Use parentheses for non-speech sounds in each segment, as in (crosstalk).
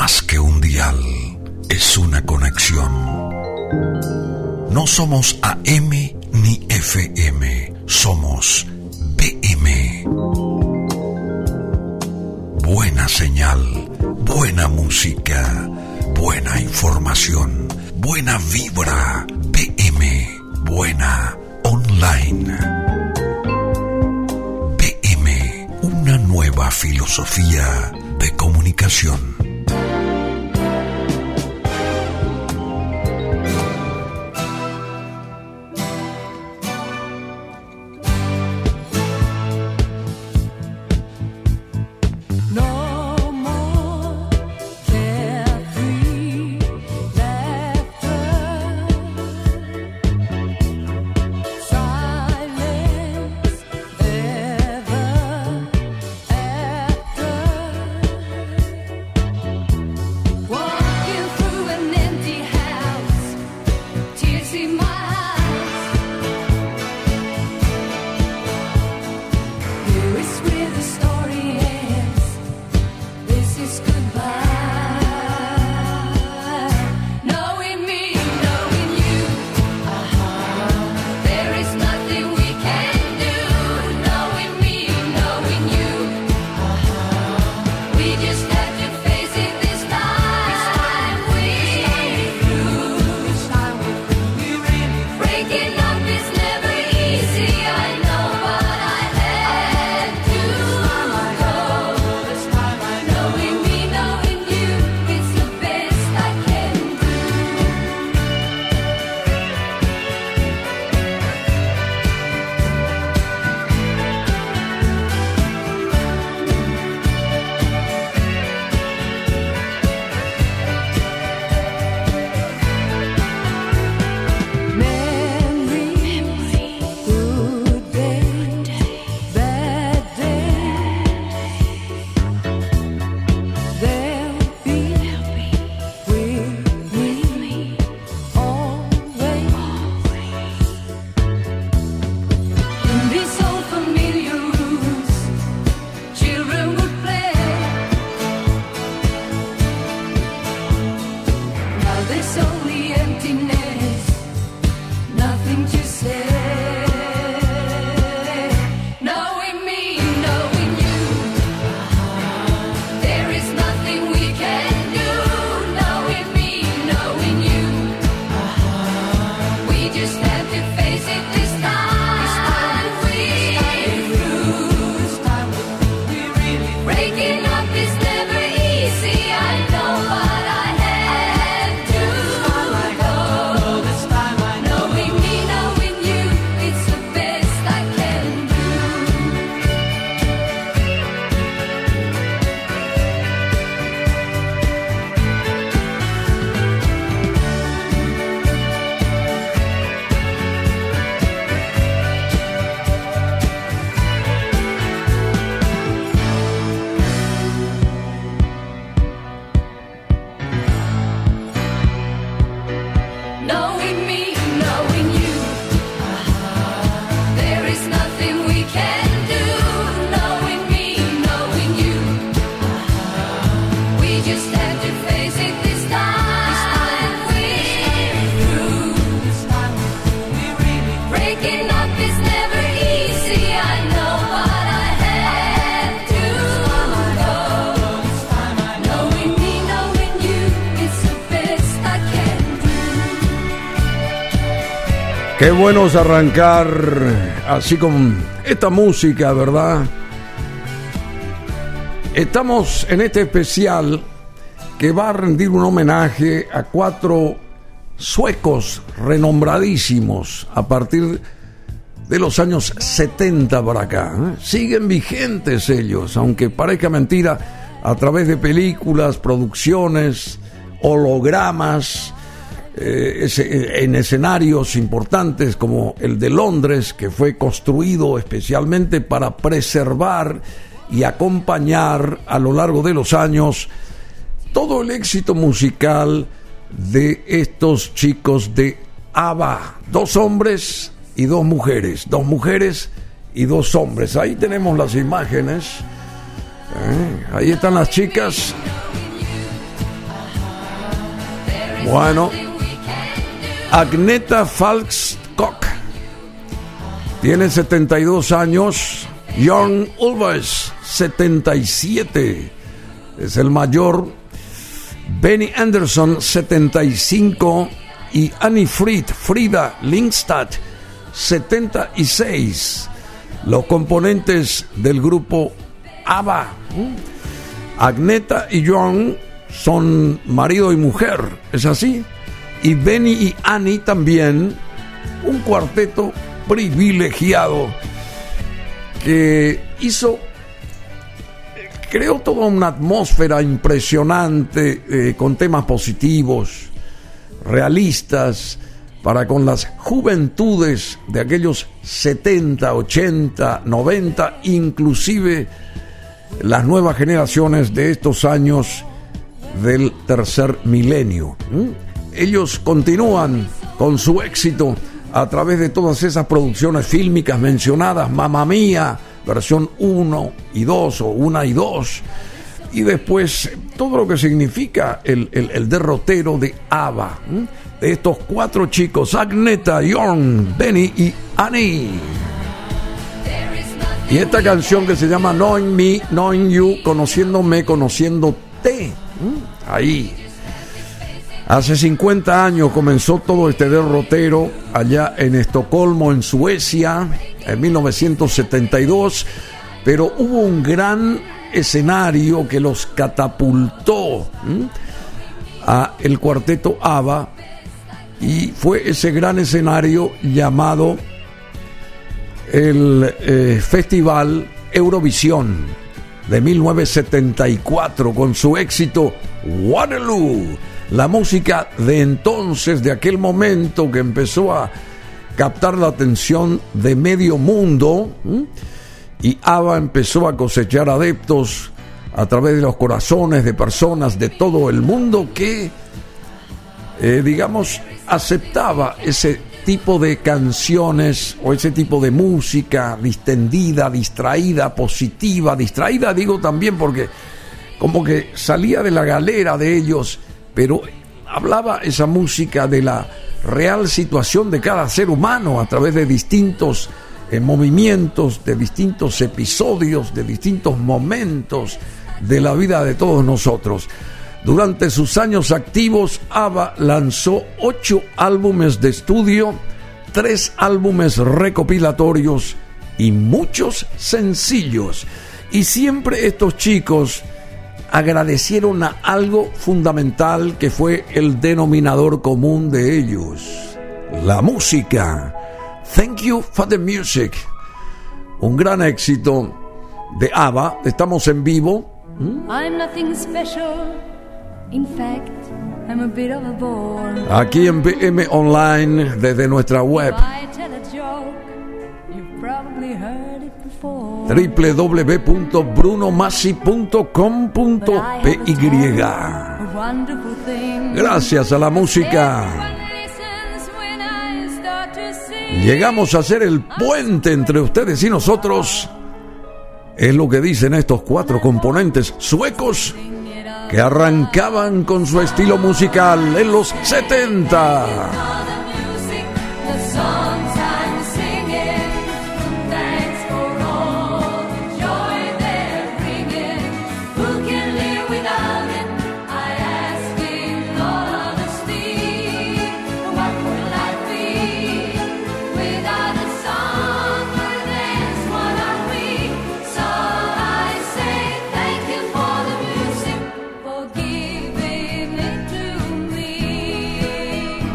más que un dial, es una conexión. No somos AM ni FM, somos BM. Buena señal, buena música, buena información, buena vibra, BM, buena online. BM, una nueva filosofía de comunicación. Qué bueno arrancar así con esta música, ¿verdad? Estamos en este especial que va a rendir un homenaje a cuatro suecos renombradísimos a partir de los años 70 para acá. ¿eh? Siguen vigentes ellos, aunque parezca mentira, a través de películas, producciones, hologramas, eh, eh, en escenarios importantes como el de Londres, que fue construido especialmente para preservar y acompañar a lo largo de los años todo el éxito musical de estos chicos de ABBA. Dos hombres y dos mujeres. Dos mujeres y dos hombres. Ahí tenemos las imágenes. ¿eh? Ahí están las chicas Bueno, Agneta Falkskog tiene 72 años. John Ulvaeus, 77, es el mayor. Benny Anderson, 75. Y Annie Fried, Frida Linkstad, 76. Los componentes del grupo ABBA. Agneta y John son marido y mujer, ¿es así? Y Benny y Annie también, un cuarteto privilegiado que hizo, creó toda una atmósfera impresionante eh, con temas positivos, realistas, para con las juventudes de aquellos 70, 80, 90, inclusive las nuevas generaciones de estos años del tercer milenio. Ellos continúan con su éxito a través de todas esas producciones fílmicas mencionadas, Mamma Mía, versión 1 y 2 o 1 y 2, y después todo lo que significa el, derrotero de ABBA, de estos cuatro chicos, Agneta, Jorn, Benny y Annie. Y esta canción que se llama Knowing Me, Knowing You, conociéndome, conociéndote, ahí Hace 50 años comenzó todo este derrotero allá en Estocolmo, en Suecia, en 1972, pero hubo un gran escenario que los catapultó a el cuarteto ABBA y fue ese gran escenario llamado el eh, Festival Eurovisión de 1974 con su éxito Waterloo la música de entonces, de aquel momento que empezó a captar la atención de medio mundo y ABBA empezó a cosechar adeptos a través de los corazones de personas de todo el mundo que, eh, digamos, aceptaba ese tipo de canciones o ese tipo de música distendida, distraída, positiva, distraída digo también porque como que salía de la galera de ellos pero hablaba esa música de la real situación de cada ser humano a través de distintos eh, movimientos, de distintos episodios, de distintos momentos de la vida de todos nosotros. Durante sus años activos, ABBA lanzó ocho álbumes de estudio, tres álbumes recopilatorios y muchos sencillos. Y siempre estos chicos agradecieron a algo fundamental que fue el denominador común de ellos, la música. Thank you for the music. Un gran éxito de ABBA. Estamos en vivo. Aquí en BM Online desde nuestra web www.brunomassi.com.py Gracias a la música. Llegamos a ser el puente entre ustedes y nosotros. Es lo que dicen estos cuatro componentes suecos que arrancaban con su estilo musical en los 70.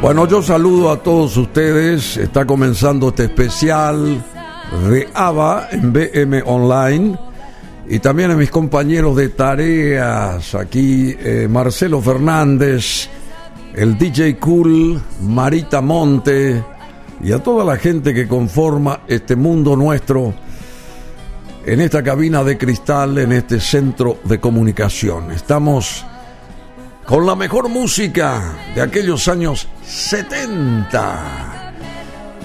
Bueno, yo saludo a todos ustedes. Está comenzando este especial de ABBA en BM Online. Y también a mis compañeros de tareas, aquí eh, Marcelo Fernández, el DJ Cool, Marita Monte y a toda la gente que conforma este mundo nuestro en esta cabina de cristal, en este centro de comunicación. Estamos con la mejor música de aquellos años 70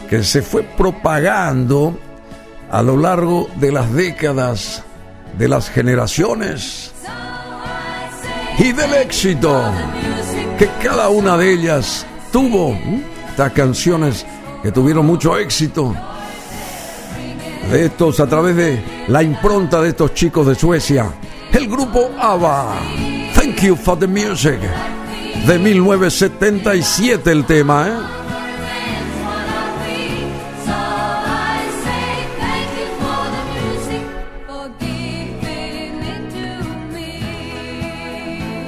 que se fue propagando a lo largo de las décadas, de las generaciones. y del éxito que cada una de ellas tuvo. Estas canciones que tuvieron mucho éxito. De estos a través de la impronta de estos chicos de Suecia. El grupo ABBA. Thank you for the music. De 1977 el tema, ¿eh?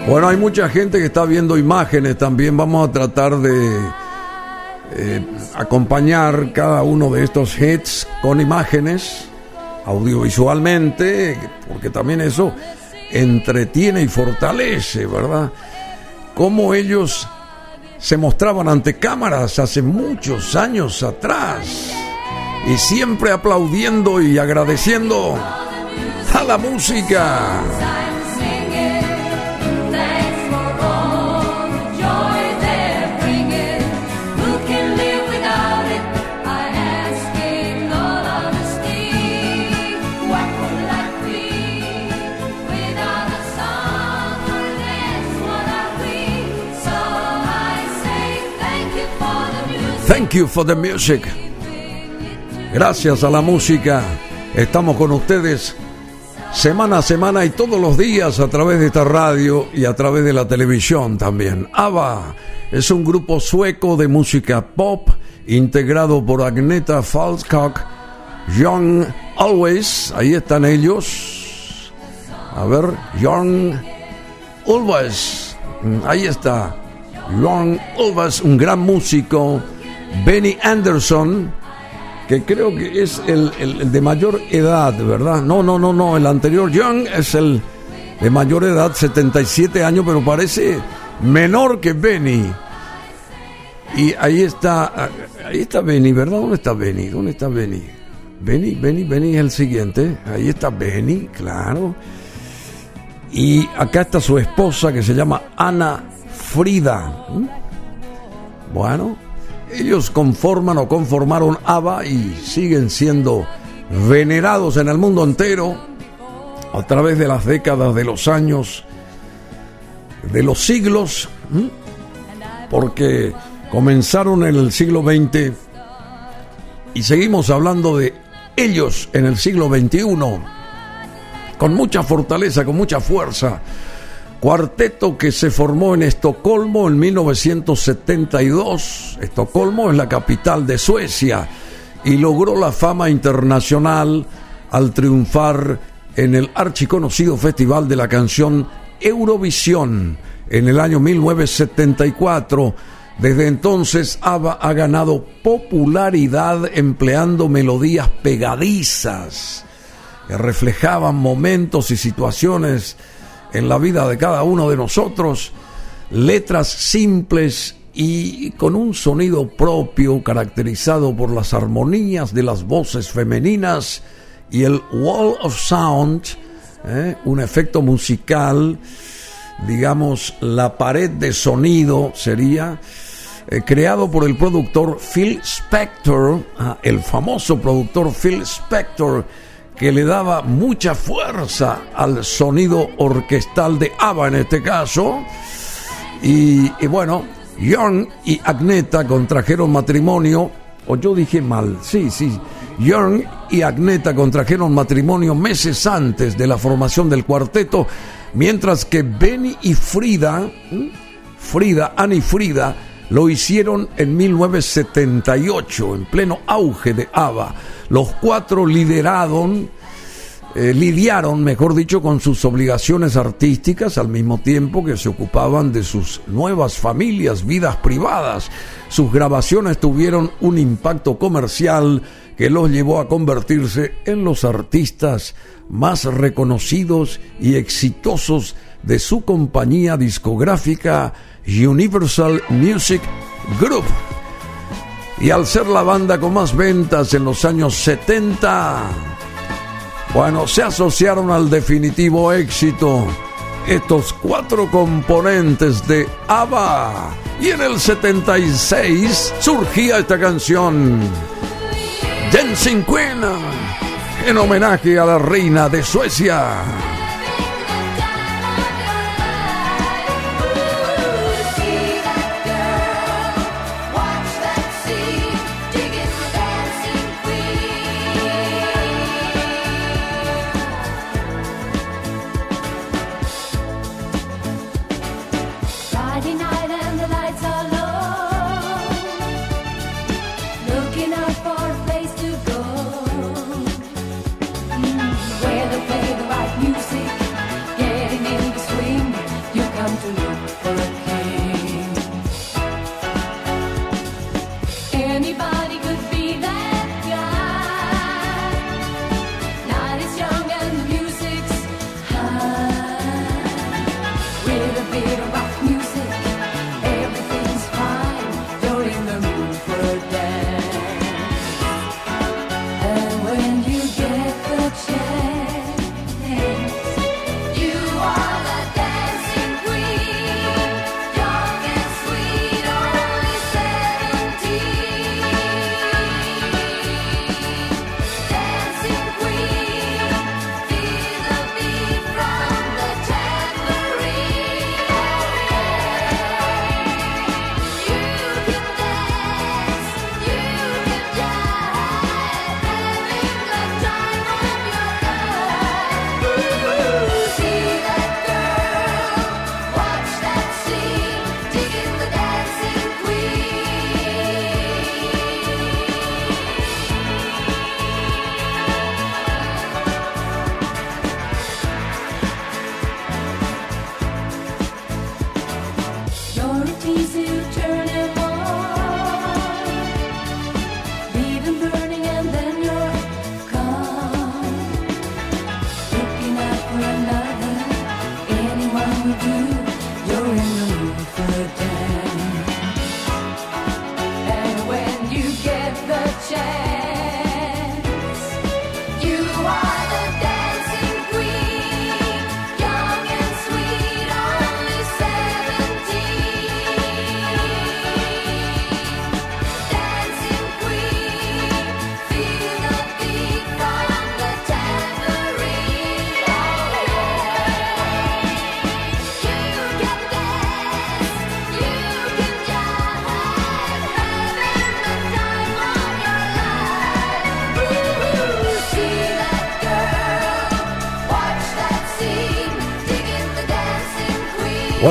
Bueno, hay mucha gente que está viendo imágenes también. Vamos a tratar de eh, acompañar cada uno de estos hits con imágenes audiovisualmente, porque también eso entretiene y fortalece, ¿verdad? Cómo ellos se mostraban ante cámaras hace muchos años atrás y siempre aplaudiendo y agradeciendo a la música. Thank you for the music. Gracias a la música, estamos con ustedes semana a semana y todos los días a través de esta radio y a través de la televisión también. ABBA es un grupo sueco de música pop integrado por Agneta Falskog, Young Always, ahí están ellos. A ver, Young Always, ahí está. Young Always, un gran músico Benny Anderson, que creo que es el, de mayor edad, ¿verdad? No, no, no, no, el anterior Young es el de mayor edad, 77 años, pero parece menor que Benny. Y ahí está, ahí está Benny, ¿verdad? ¿Dónde está Benny? ¿Dónde está Benny? Benny, Benny, Benny es el siguiente. Ahí está Benny, claro. Y acá está su esposa que se llama Ana Frida. ¿Mm? Bueno, ellos conforman o conformaron ABBA y siguen siendo venerados en el mundo entero a través de las décadas, de los años, de los siglos, porque comenzaron en el siglo XX y seguimos hablando de ellos en el siglo XXI, con mucha fortaleza, con mucha fuerza Cuarteto que se formó en Estocolmo en 1972. Estocolmo es la capital de Suecia y logró la fama internacional al triunfar en el archiconocido Festival de la Canción Eurovisión en el año 1974. Desde entonces ABBA ha ganado popularidad empleando melodías pegadizas que reflejaban momentos y situaciones en la vida de cada uno de nosotros, letras simples y con un sonido propio caracterizado por las armonías de las voces femeninas y el wall of sound, ¿eh? un efecto musical, digamos, la pared de sonido sería, eh, creado por el productor Phil Spector, ah, el famoso productor Phil Spector, que le daba mucha fuerza al sonido orquestal de ABBA en este caso. Y, bueno, Young y Agneta contrajeron matrimonio, o yo dije mal, sí, sí. Young y Agneta contrajeron matrimonio meses antes de la formación del cuarteto, mientras que Benny y Frida, Frida, Annie Frida, lo hicieron en 1978, en pleno auge de ABBA. Los cuatro lideraron, eh, lidiaron, mejor dicho, con sus obligaciones artísticas al mismo tiempo que se ocupaban de sus nuevas familias, vidas privadas. Sus grabaciones tuvieron un impacto comercial que los llevó a convertirse en los artistas más reconocidos y exitosos de su compañía discográfica Universal Music Group y al ser la banda con más ventas en los años 70, bueno, se asociaron al definitivo éxito estos cuatro componentes de ABBA. Y en el 76 surgía esta canción, Dancing Queen, en homenaje a la reina de Suecia.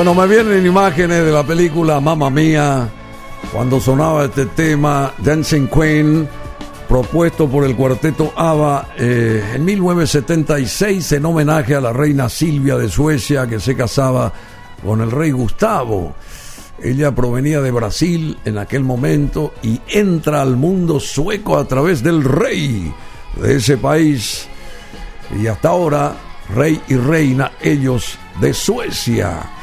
Bueno, me vienen imágenes de la película Mamma Mía, cuando sonaba este tema, Dancing Queen, propuesto por el cuarteto ABBA eh, en 1976 en homenaje a la reina Silvia de Suecia que se casaba con el rey Gustavo. Ella provenía de Brasil en aquel momento y entra al mundo sueco a través del rey de ese país. Y hasta ahora, rey y reina, ellos de Suecia.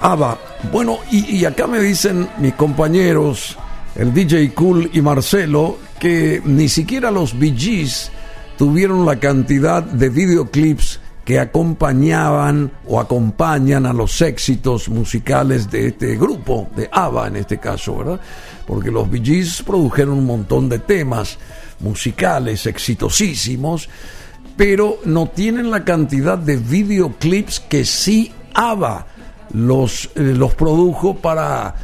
ABBA. Bueno, y, acá me dicen mis compañeros, el DJ Cool y Marcelo, que ni siquiera los Bee tuvieron la cantidad de videoclips que acompañaban o acompañan a los éxitos musicales de este grupo, de ABBA en este caso, ¿verdad? Porque los Bee produjeron un montón de temas musicales exitosísimos, pero no tienen la cantidad de videoclips que sí ABBA los, eh, los produjo para,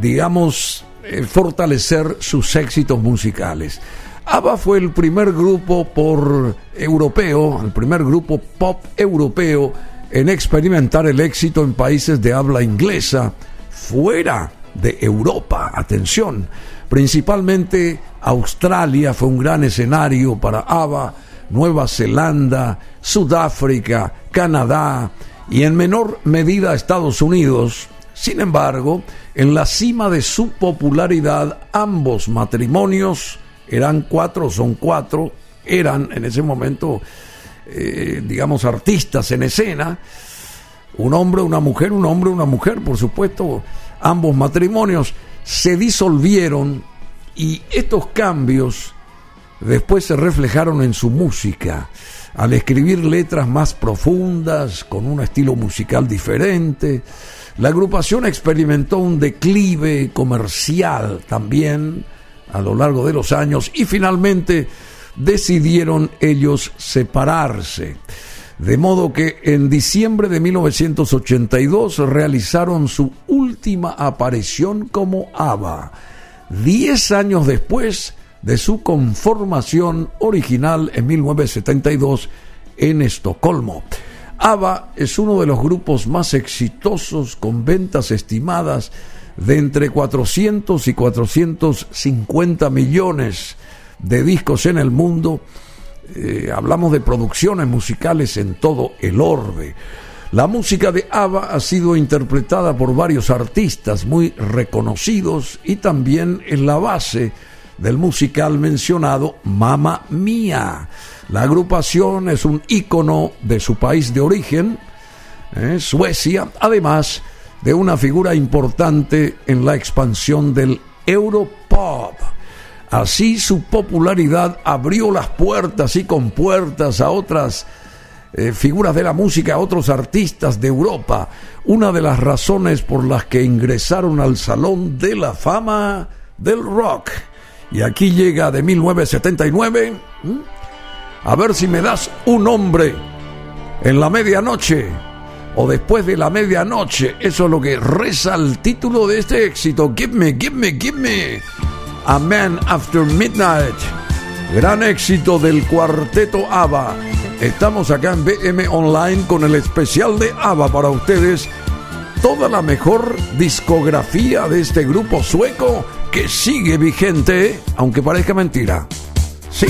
digamos, eh, fortalecer sus éxitos musicales. ABBA fue el primer grupo por europeo, el primer grupo pop europeo en experimentar el éxito en países de habla inglesa fuera de Europa. Atención, principalmente Australia fue un gran escenario para ABBA, Nueva Zelanda, Sudáfrica, Canadá, y en menor medida Estados Unidos. Sin embargo, en la cima de su popularidad, ambos matrimonios, eran cuatro, son cuatro, eran en ese momento, eh, digamos, artistas en escena, un hombre, una mujer, un hombre, una mujer, por supuesto, ambos matrimonios se disolvieron y estos cambios después se reflejaron en su música al escribir letras más profundas, con un estilo musical diferente. La agrupación experimentó un declive comercial también a lo largo de los años y finalmente decidieron ellos separarse. De modo que en diciembre de 1982 realizaron su última aparición como ABBA. Diez años después, de su conformación original en 1972 en Estocolmo. ABBA es uno de los grupos más exitosos con ventas estimadas de entre 400 y 450 millones de discos en el mundo. Eh, hablamos de producciones musicales en todo el orbe. La música de ABBA ha sido interpretada por varios artistas muy reconocidos y también en la base del musical mencionado Mamma Mía. La agrupación es un ícono de su país de origen, eh, Suecia, además de una figura importante en la expansión del Europop. Así su popularidad abrió las puertas y compuertas a otras eh, figuras de la música, a otros artistas de Europa. Una de las razones por las que ingresaron al Salón de la Fama del Rock. Y aquí llega de 1979. A ver si me das un nombre en la medianoche o después de la medianoche. Eso es lo que reza el título de este éxito. Give me, give me, give me. A Man After Midnight. Gran éxito del cuarteto ABBA. Estamos acá en BM Online con el especial de ABBA para ustedes. Toda la mejor discografía de este grupo sueco que sigue vigente, aunque parezca mentira. Sí.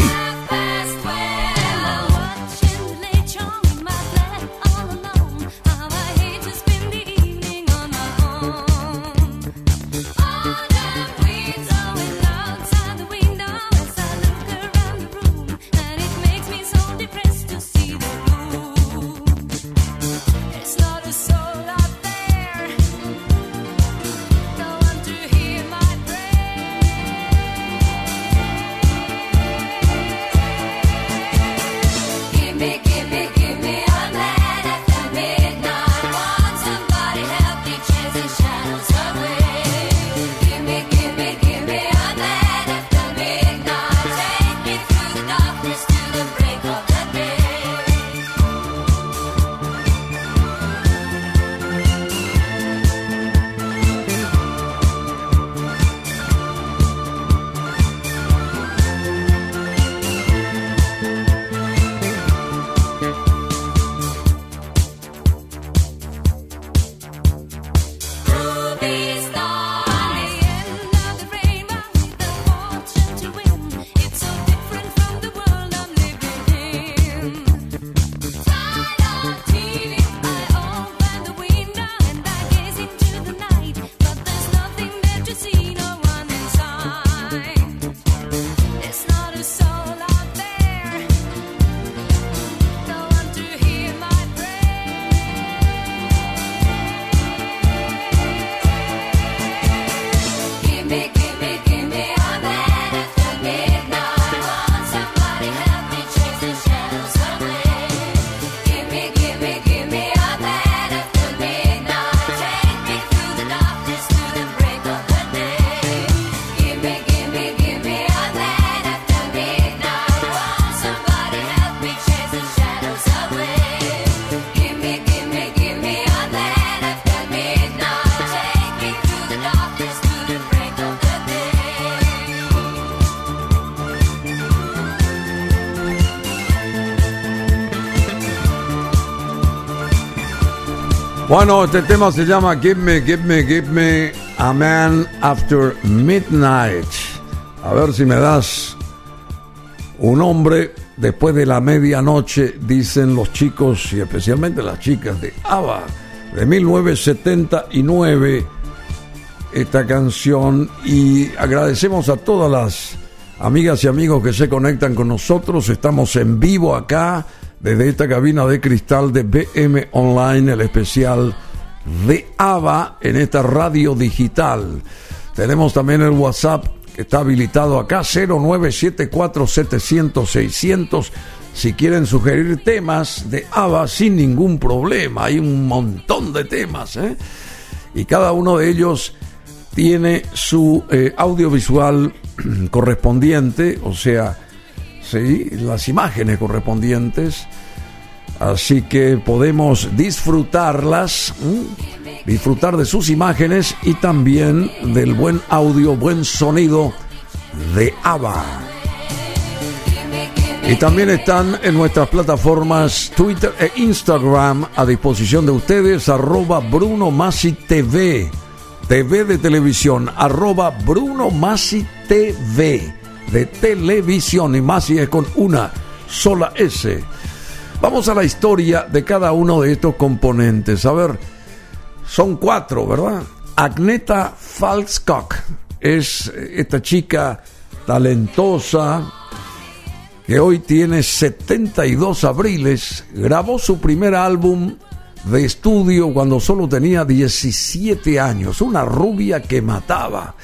Bueno, este tema se llama Give Me, Give Me, Give Me a Man After Midnight. A ver si me das un hombre después de la medianoche, dicen los chicos y especialmente las chicas de ABBA de 1979 esta canción y agradecemos a todas las amigas y amigos que se conectan con nosotros. Estamos en vivo acá desde esta cabina de cristal de BM Online, el especial de ABA en esta radio digital. Tenemos también el WhatsApp que está habilitado acá, 0974-700-600. Si quieren sugerir temas de ABA sin ningún problema, hay un montón de temas, ¿eh? Y cada uno de ellos tiene su eh, audiovisual (clears throat) correspondiente, o sea, ¿sí? las imágenes correspondientes. Así que podemos disfrutarlas, disfrutar de sus imágenes y también del buen audio, buen sonido de ABBA. Y también están en nuestras plataformas Twitter e Instagram a disposición de ustedes, arroba Bruno Masi TV, TV de televisión, arroba Bruno Masi TV de televisión y más es con una sola S. Vamos a la historia de cada uno de estos componentes. A ver, son cuatro, ¿verdad? Agneta Falskog es esta chica talentosa que hoy tiene 72 abriles. Grabó su primer álbum de estudio cuando solo tenía 17 años. Una rubia que mataba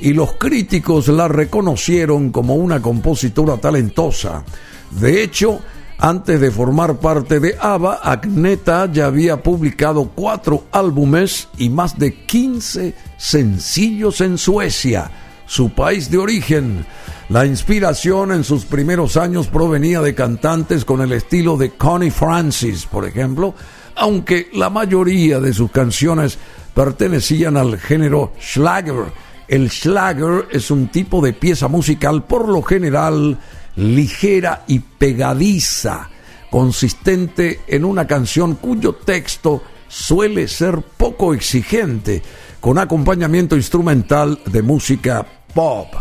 y los críticos la reconocieron como una compositora talentosa. De hecho, antes de formar parte de ABBA, Agneta ya había publicado cuatro álbumes y más de 15 sencillos en Suecia, su país de origen. La inspiración en sus primeros años provenía de cantantes con el estilo de Connie Francis, por ejemplo, aunque la mayoría de sus canciones pertenecían al género Schlager el Schlager es un tipo de pieza musical por lo general ligera y pegadiza, consistente en una canción cuyo texto suele ser poco exigente, con acompañamiento instrumental de música pop,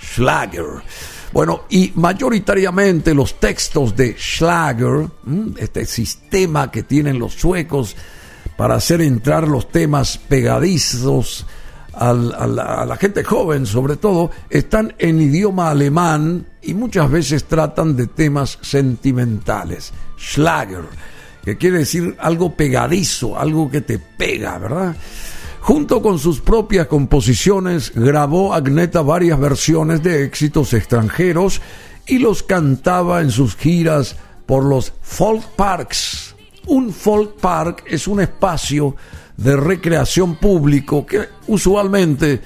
Schlager. Bueno, y mayoritariamente los textos de Schlager, este sistema que tienen los suecos para hacer entrar los temas pegadizos, a la gente joven sobre todo, están en idioma alemán y muchas veces tratan de temas sentimentales. Schlager, que quiere decir algo pegadizo, algo que te pega, ¿verdad? Junto con sus propias composiciones, grabó Agneta varias versiones de éxitos extranjeros y los cantaba en sus giras por los folk parks. Un folk park es un espacio de recreación público que usualmente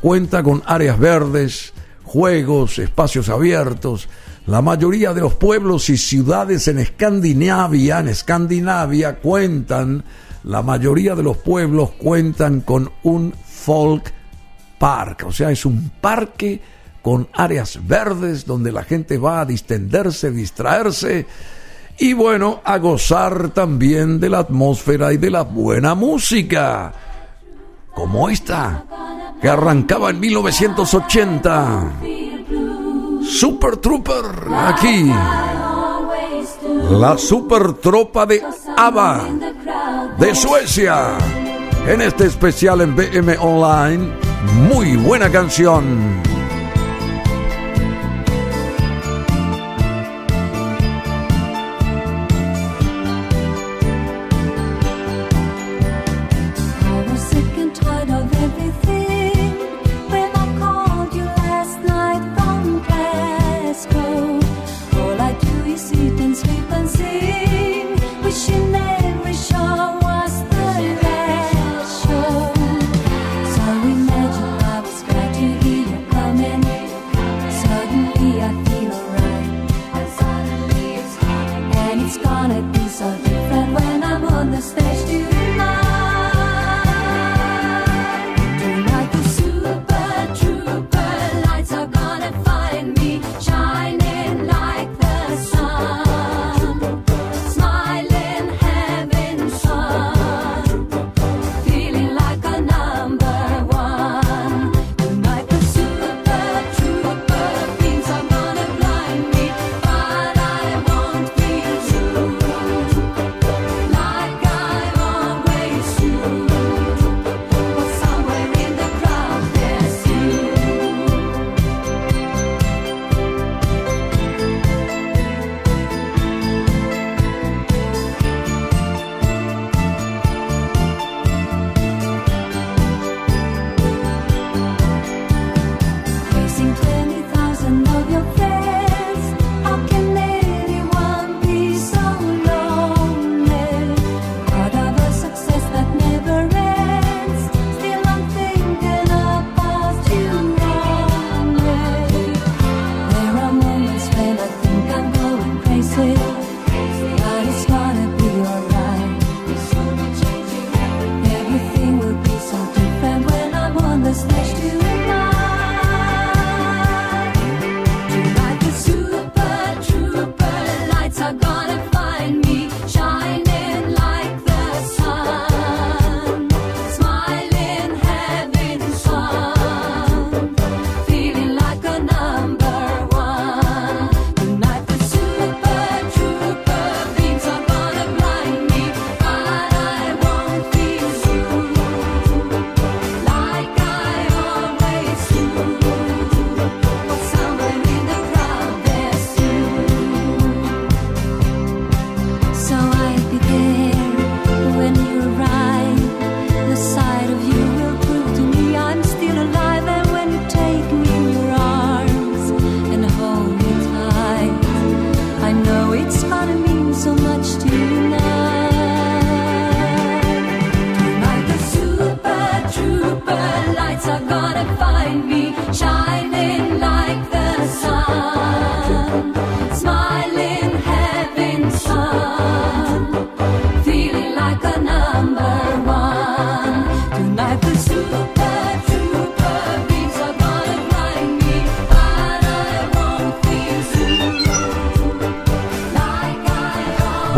cuenta con áreas verdes, juegos, espacios abiertos. La mayoría de los pueblos y ciudades en Escandinavia, en Escandinavia cuentan, la mayoría de los pueblos cuentan con un folk park, o sea, es un parque con áreas verdes donde la gente va a distenderse, distraerse y bueno, a gozar también de la atmósfera y de la buena música, como esta, que arrancaba en 1980. Super Trooper, aquí. La super tropa de ABBA, de Suecia. En este especial en BM Online, muy buena canción.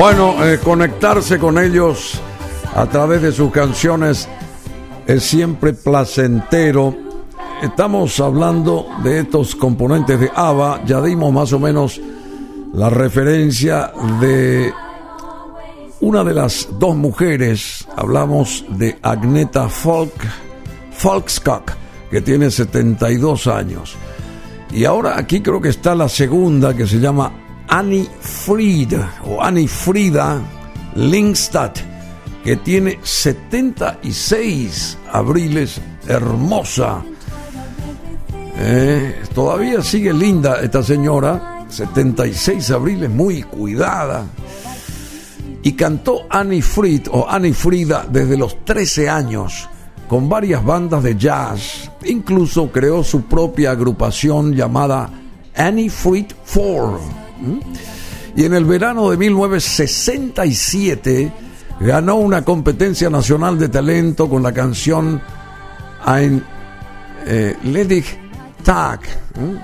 Bueno, eh, conectarse con ellos a través de sus canciones es siempre placentero. Estamos hablando de estos componentes de ABBA, ya dimos más o menos la referencia de una de las dos mujeres, hablamos de Agneta Folk, que tiene 72 años. Y ahora aquí creo que está la segunda que se llama Annie Fried o Annie Frida Lindstad, que tiene 76 abriles, hermosa. Eh, todavía sigue linda esta señora, 76 abriles, muy cuidada. Y cantó Annie Fried o Annie Frida desde los 13 años con varias bandas de jazz. Incluso creó su propia agrupación llamada Annie Fried 4. Y en el verano de 1967 ganó una competencia nacional de talento con la canción Ein eh, Ledig Tag. ¿Mm?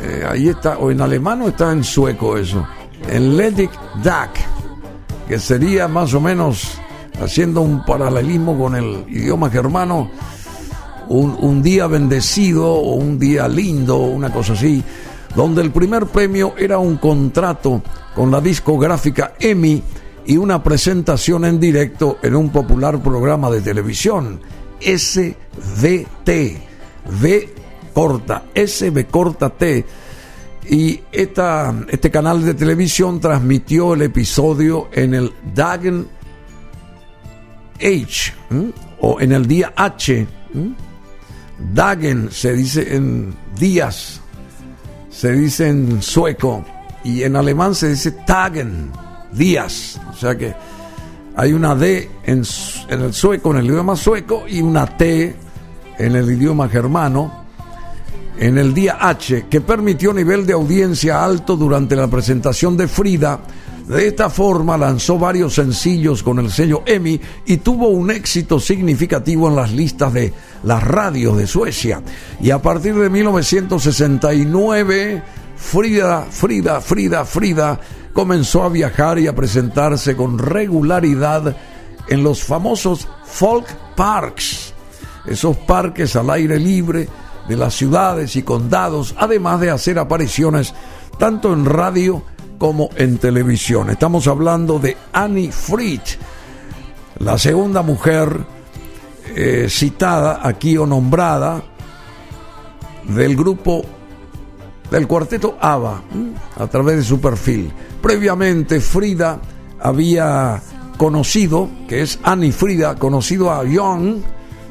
Eh, ahí está, o en alemán o está en sueco eso. En Ledig Tag, que sería más o menos haciendo un paralelismo con el idioma germano, un, un día bendecido o un día lindo, una cosa así, donde el primer premio era un contrato con la discográfica EMI y una presentación en directo en un popular programa de televisión, SVT, V corta, SB corta T. Y esta, este canal de televisión transmitió el episodio en el Dagen H o en el día H. ¿m? Dagen se dice en días, se dice en sueco y en alemán se dice Tagen, días. O sea que hay una D en, en el sueco, en el idioma sueco, y una T en el idioma germano en el día H, que permitió nivel de audiencia alto durante la presentación de Frida. De esta forma lanzó varios sencillos con el sello EMI y tuvo un éxito significativo en las listas de las radios de Suecia. Y a partir de 1969, Frida, Frida, Frida, Frida comenzó a viajar y a presentarse con regularidad en los famosos folk parks esos parques al aire libre de las ciudades y condados, además de hacer apariciones tanto en radio como en televisión. Estamos hablando de Annie Fried, la segunda mujer eh, citada aquí o nombrada del grupo del cuarteto ABBA a través de su perfil. Previamente Frida había conocido, que es Annie Frida, conocido a Young,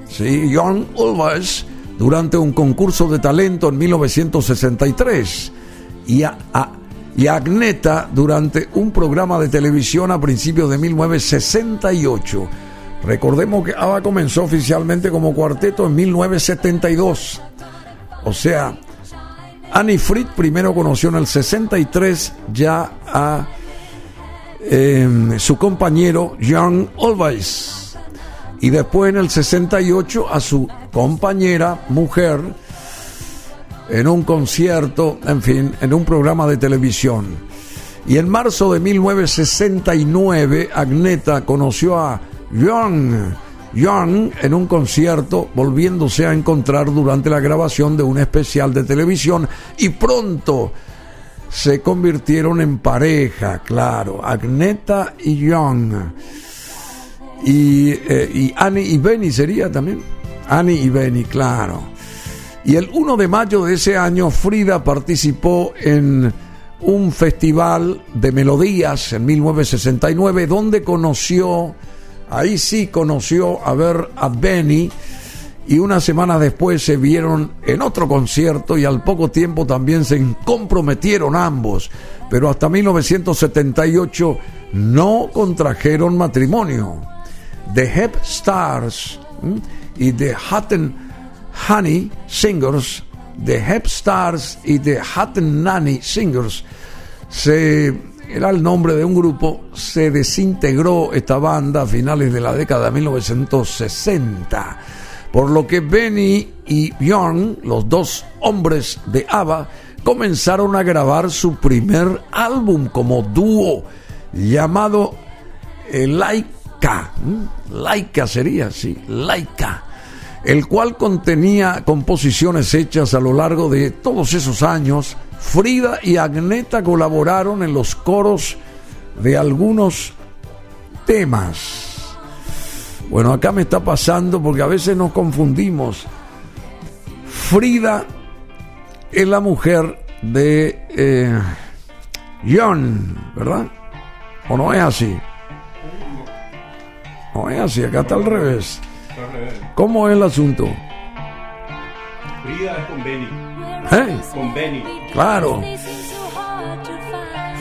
¿sí? Young Ulvaeus, durante un concurso de talento en 1963 y a, a- y Agneta durante un programa de televisión a principios de 1968. Recordemos que ABBA comenzó oficialmente como cuarteto en 1972. O sea, Annie Fried primero conoció en el 63 ya a eh, su compañero Jan Olweis y después en el 68 a su compañera mujer en un concierto, en fin, en un programa de televisión. Y en marzo de 1969 Agneta conoció a Young Young en un concierto volviéndose a encontrar durante la grabación de un especial de televisión y pronto se convirtieron en pareja, claro, Agneta y Young. Y, eh, y Annie y Benny sería también. Annie y Benny, claro. Y el 1 de mayo de ese año Frida participó en un festival de melodías en 1969 donde conoció, ahí sí conoció a ver a Benny y unas semanas después se vieron en otro concierto y al poco tiempo también se comprometieron ambos, pero hasta 1978 no contrajeron matrimonio. The Hep Stars y The and Honey Singers, The Hep Stars y The and Nanny Singers, se, era el nombre de un grupo, se desintegró esta banda a finales de la década de 1960. Por lo que Benny y Bjorn, los dos hombres de ABBA, comenzaron a grabar su primer álbum como dúo llamado eh, Laika. Laika sería, sí, Laika. El cual contenía composiciones hechas a lo largo de todos esos años. Frida y Agneta colaboraron en los coros de algunos temas. Bueno, acá me está pasando porque a veces nos confundimos. Frida es la mujer de eh, John, ¿verdad? ¿O no es así? No es así, acá está al revés. ¿Cómo es el asunto? Frida es con Benny. ¿Eh? Con Benny. Claro.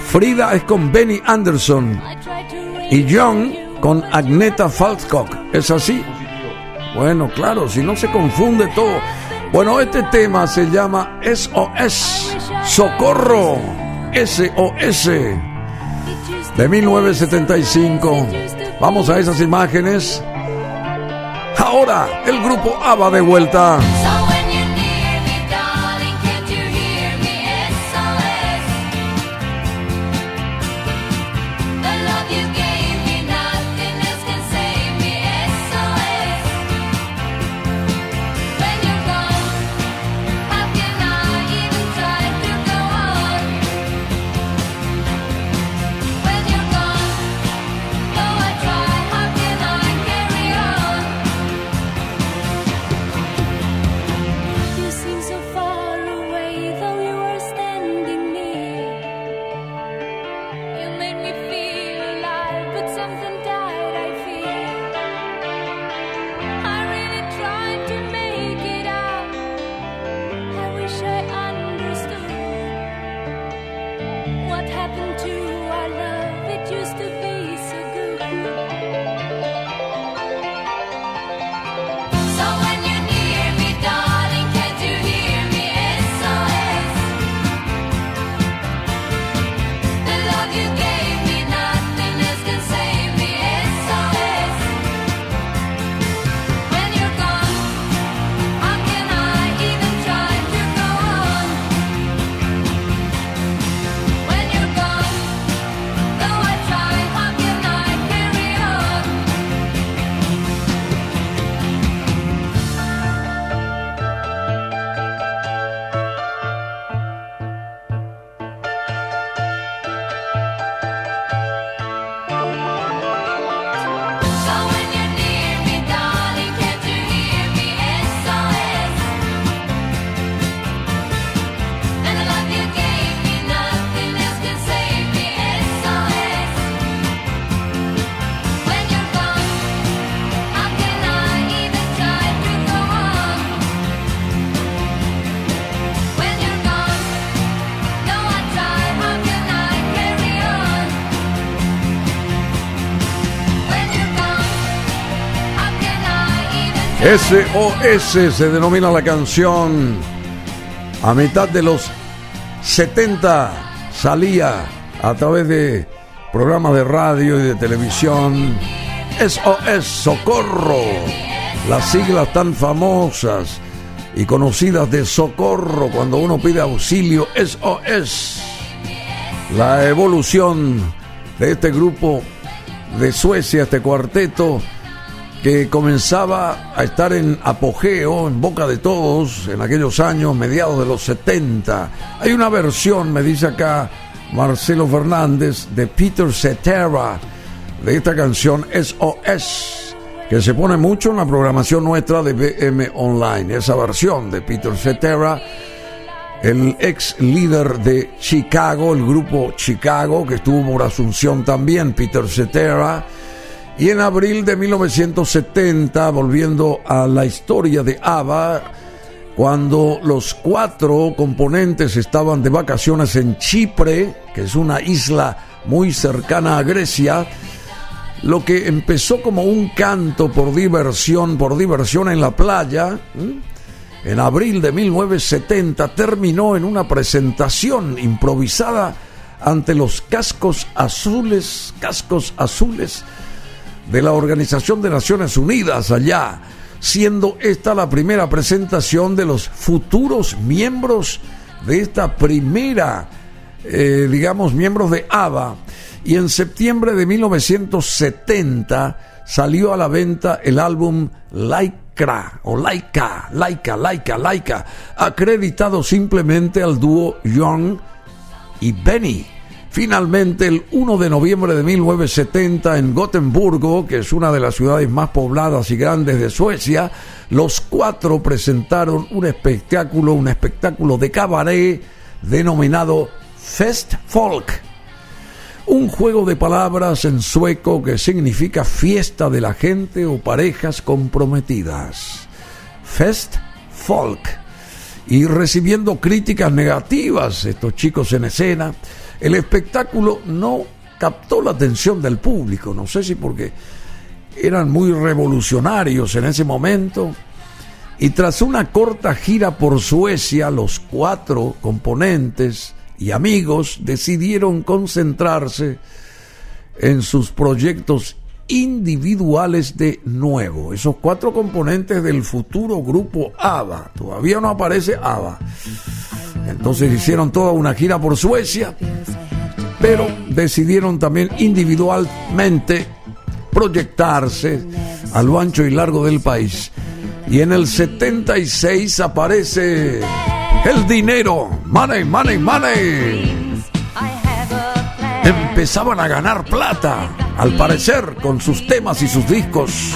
Frida es con Benny Anderson y John con Agneta Falskog. ¿Es así? Bueno, claro, si no se confunde todo. Bueno, este tema se llama SOS, Socorro, SOS, de 1975. Vamos a esas imágenes. Ahora, el grupo ABBA de vuelta. SOS se denomina la canción. A mitad de los 70 salía a través de programas de radio y de televisión. SOS, Socorro. Las siglas tan famosas y conocidas de socorro cuando uno pide auxilio. SOS. La evolución de este grupo de Suecia, este cuarteto que comenzaba a estar en apogeo, en boca de todos, en aquellos años, mediados de los 70. Hay una versión, me dice acá Marcelo Fernández, de Peter Cetera, de esta canción SOS, que se pone mucho en la programación nuestra de BM Online. Esa versión de Peter Cetera, el ex líder de Chicago, el grupo Chicago, que estuvo por Asunción también, Peter Cetera. Y en abril de 1970, volviendo a la historia de ABBA, cuando los cuatro componentes estaban de vacaciones en Chipre, que es una isla muy cercana a Grecia, lo que empezó como un canto por diversión, por diversión en la playa, en abril de 1970 terminó en una presentación improvisada ante los cascos azules, cascos azules de la Organización de Naciones Unidas allá, siendo esta la primera presentación de los futuros miembros de esta primera, eh, digamos, miembros de ABBA. Y en septiembre de 1970 salió a la venta el álbum Laika o Laika, Laika, Laika, Laika, acreditado simplemente al dúo Young y Benny. Finalmente, el 1 de noviembre de 1970, en Gotemburgo, que es una de las ciudades más pobladas y grandes de Suecia, los cuatro presentaron un espectáculo, un espectáculo de cabaret denominado Fest Folk. Un juego de palabras en sueco que significa fiesta de la gente o parejas comprometidas. Fest Folk. Y recibiendo críticas negativas, estos chicos en escena, el espectáculo no captó la atención del público, no sé si porque eran muy revolucionarios en ese momento. Y tras una corta gira por Suecia, los cuatro componentes y amigos decidieron concentrarse en sus proyectos individuales de nuevo. Esos cuatro componentes del futuro grupo ABBA. Todavía no aparece ABBA. Entonces hicieron toda una gira por Suecia, pero decidieron también individualmente proyectarse a lo ancho y largo del país. Y en el 76 aparece el dinero, money, money, money. Empezaban a ganar plata, al parecer, con sus temas y sus discos.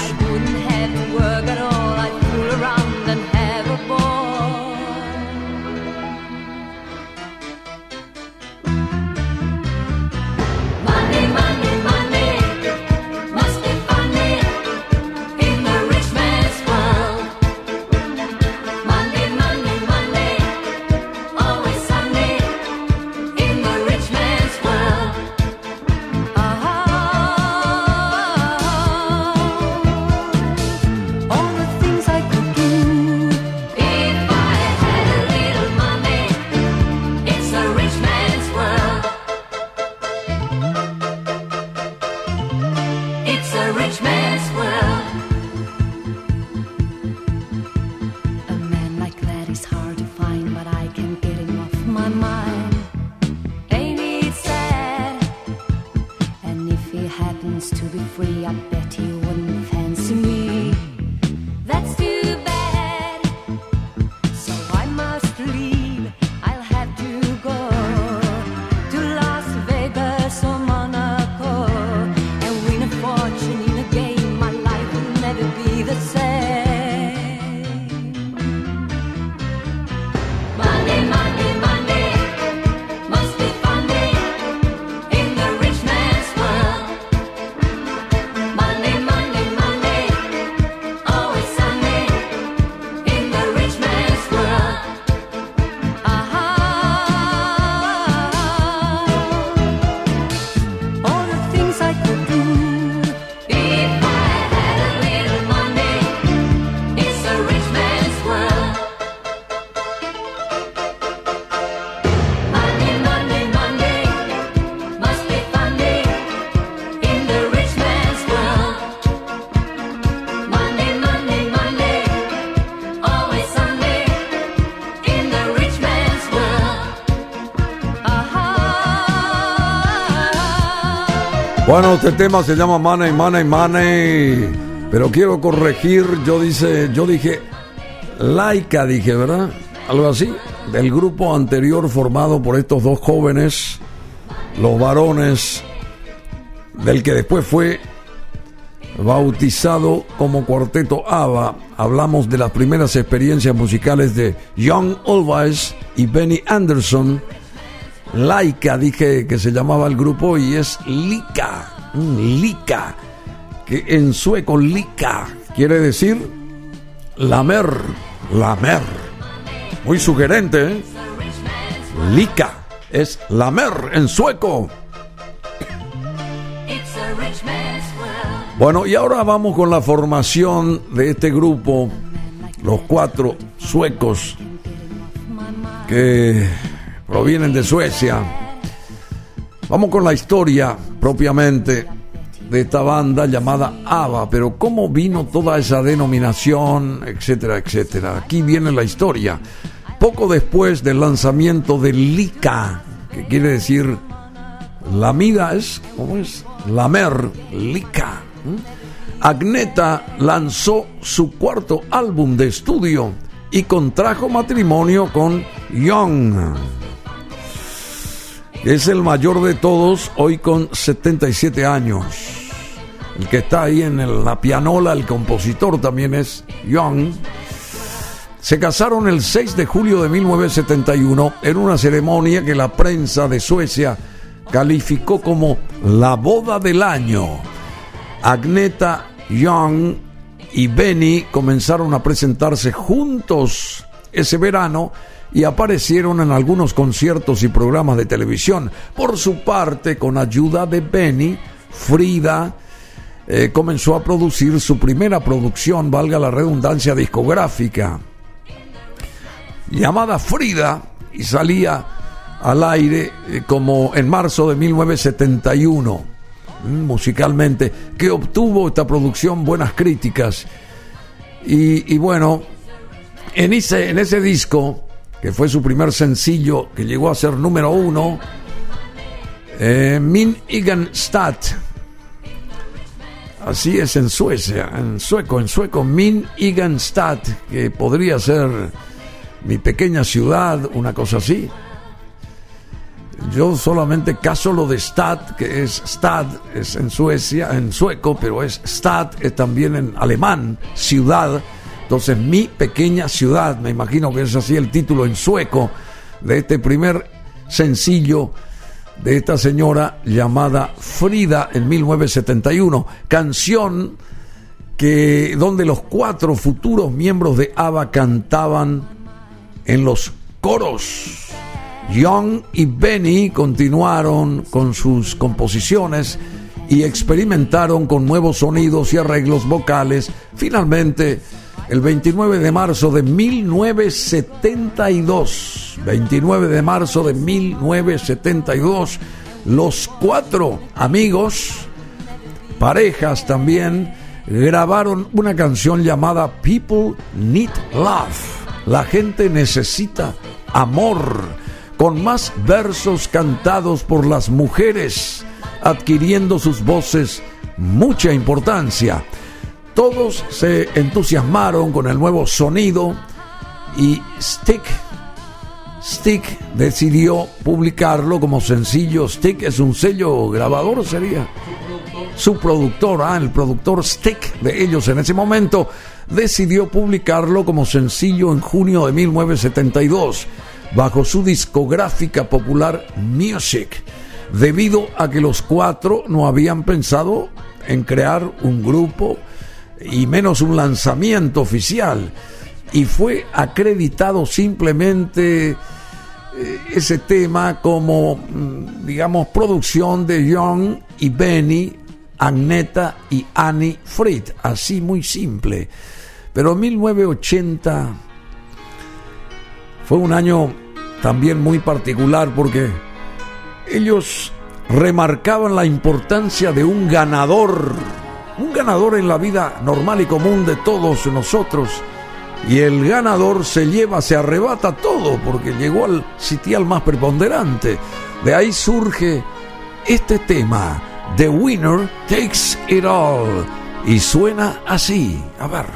Bueno, este tema se llama Money, Money, Money. Pero quiero corregir, yo dice, yo dije Laika, dije, ¿verdad? Algo así. Del grupo anterior formado por estos dos jóvenes, los varones, del que después fue bautizado como Cuarteto ABBA. Hablamos de las primeras experiencias musicales de Young Olweis y Benny Anderson. Laika, dije que se llamaba el grupo y es Lika, Lika, que en sueco Lika quiere decir lamer, lamer. Muy sugerente, ¿eh? Lika es lamer en sueco. Bueno, y ahora vamos con la formación de este grupo, los cuatro suecos que provienen de Suecia. Vamos con la historia propiamente de esta banda llamada ABBA, pero cómo vino toda esa denominación, etcétera, etcétera. Aquí viene la historia. Poco después del lanzamiento de Lika, que quiere decir la mida es, ¿cómo es? Lamer, Lika. Agneta lanzó su cuarto álbum de estudio y contrajo matrimonio con Young. Es el mayor de todos, hoy con 77 años. El que está ahí en la pianola, el compositor también es Young. Se casaron el 6 de julio de 1971 en una ceremonia que la prensa de Suecia calificó como la boda del año. Agneta Young y Benny comenzaron a presentarse juntos ese verano y aparecieron en algunos conciertos y programas de televisión. Por su parte, con ayuda de Benny, Frida eh, comenzó a producir su primera producción, valga la redundancia discográfica, llamada Frida, y salía al aire eh, como en marzo de 1971 mm, musicalmente, que obtuvo esta producción buenas críticas. Y, y bueno, en ese, en ese disco, que fue su primer sencillo, que llegó a ser número uno, eh, Min Igenstadt, así es en Suecia, en sueco, en sueco, Min Igenstadt, que podría ser mi pequeña ciudad, una cosa así. Yo solamente caso lo de stad, que es stad, es en Suecia, en sueco, pero es stad, es también en alemán, ciudad. Entonces, mi pequeña ciudad, me imagino que es así el título en sueco de este primer sencillo de esta señora llamada Frida en 1971, canción que donde los cuatro futuros miembros de ABBA cantaban en los coros. Young y Benny continuaron con sus composiciones y experimentaron con nuevos sonidos y arreglos vocales. Finalmente, el 29 de marzo de 1972, 29 de marzo de 1972, los cuatro amigos, parejas también, grabaron una canción llamada People Need Love. La gente necesita amor con más versos cantados por las mujeres, adquiriendo sus voces mucha importancia. Todos se entusiasmaron con el nuevo sonido y Stick, Stick decidió publicarlo como sencillo. Stick es un sello grabador, sería su productor, ah, el productor Stick de ellos en ese momento, decidió publicarlo como sencillo en junio de 1972 bajo su discográfica popular Music, debido a que los cuatro no habían pensado en crear un grupo y menos un lanzamiento oficial. Y fue acreditado simplemente eh, ese tema como, mm, digamos, producción de Young y Benny, Agneta y Annie Fried, así muy simple. Pero 1980 fue un año también muy particular porque ellos remarcaban la importancia de un ganador, un ganador en la vida normal y común de todos nosotros. Y el ganador se lleva, se arrebata todo porque llegó al sitial más preponderante. De ahí surge este tema, The Winner Takes It All. Y suena así. A ver.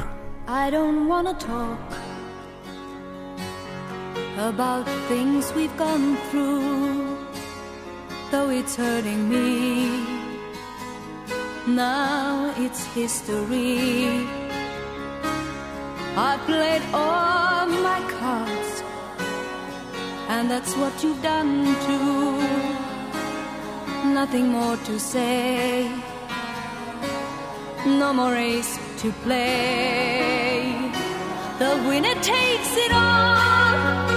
Now it's history. I played all my cards, and that's what you've done too. Nothing more to say no more race to play. The winner takes it all,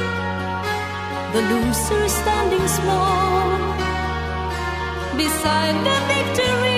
the loser is standing small beside the victory.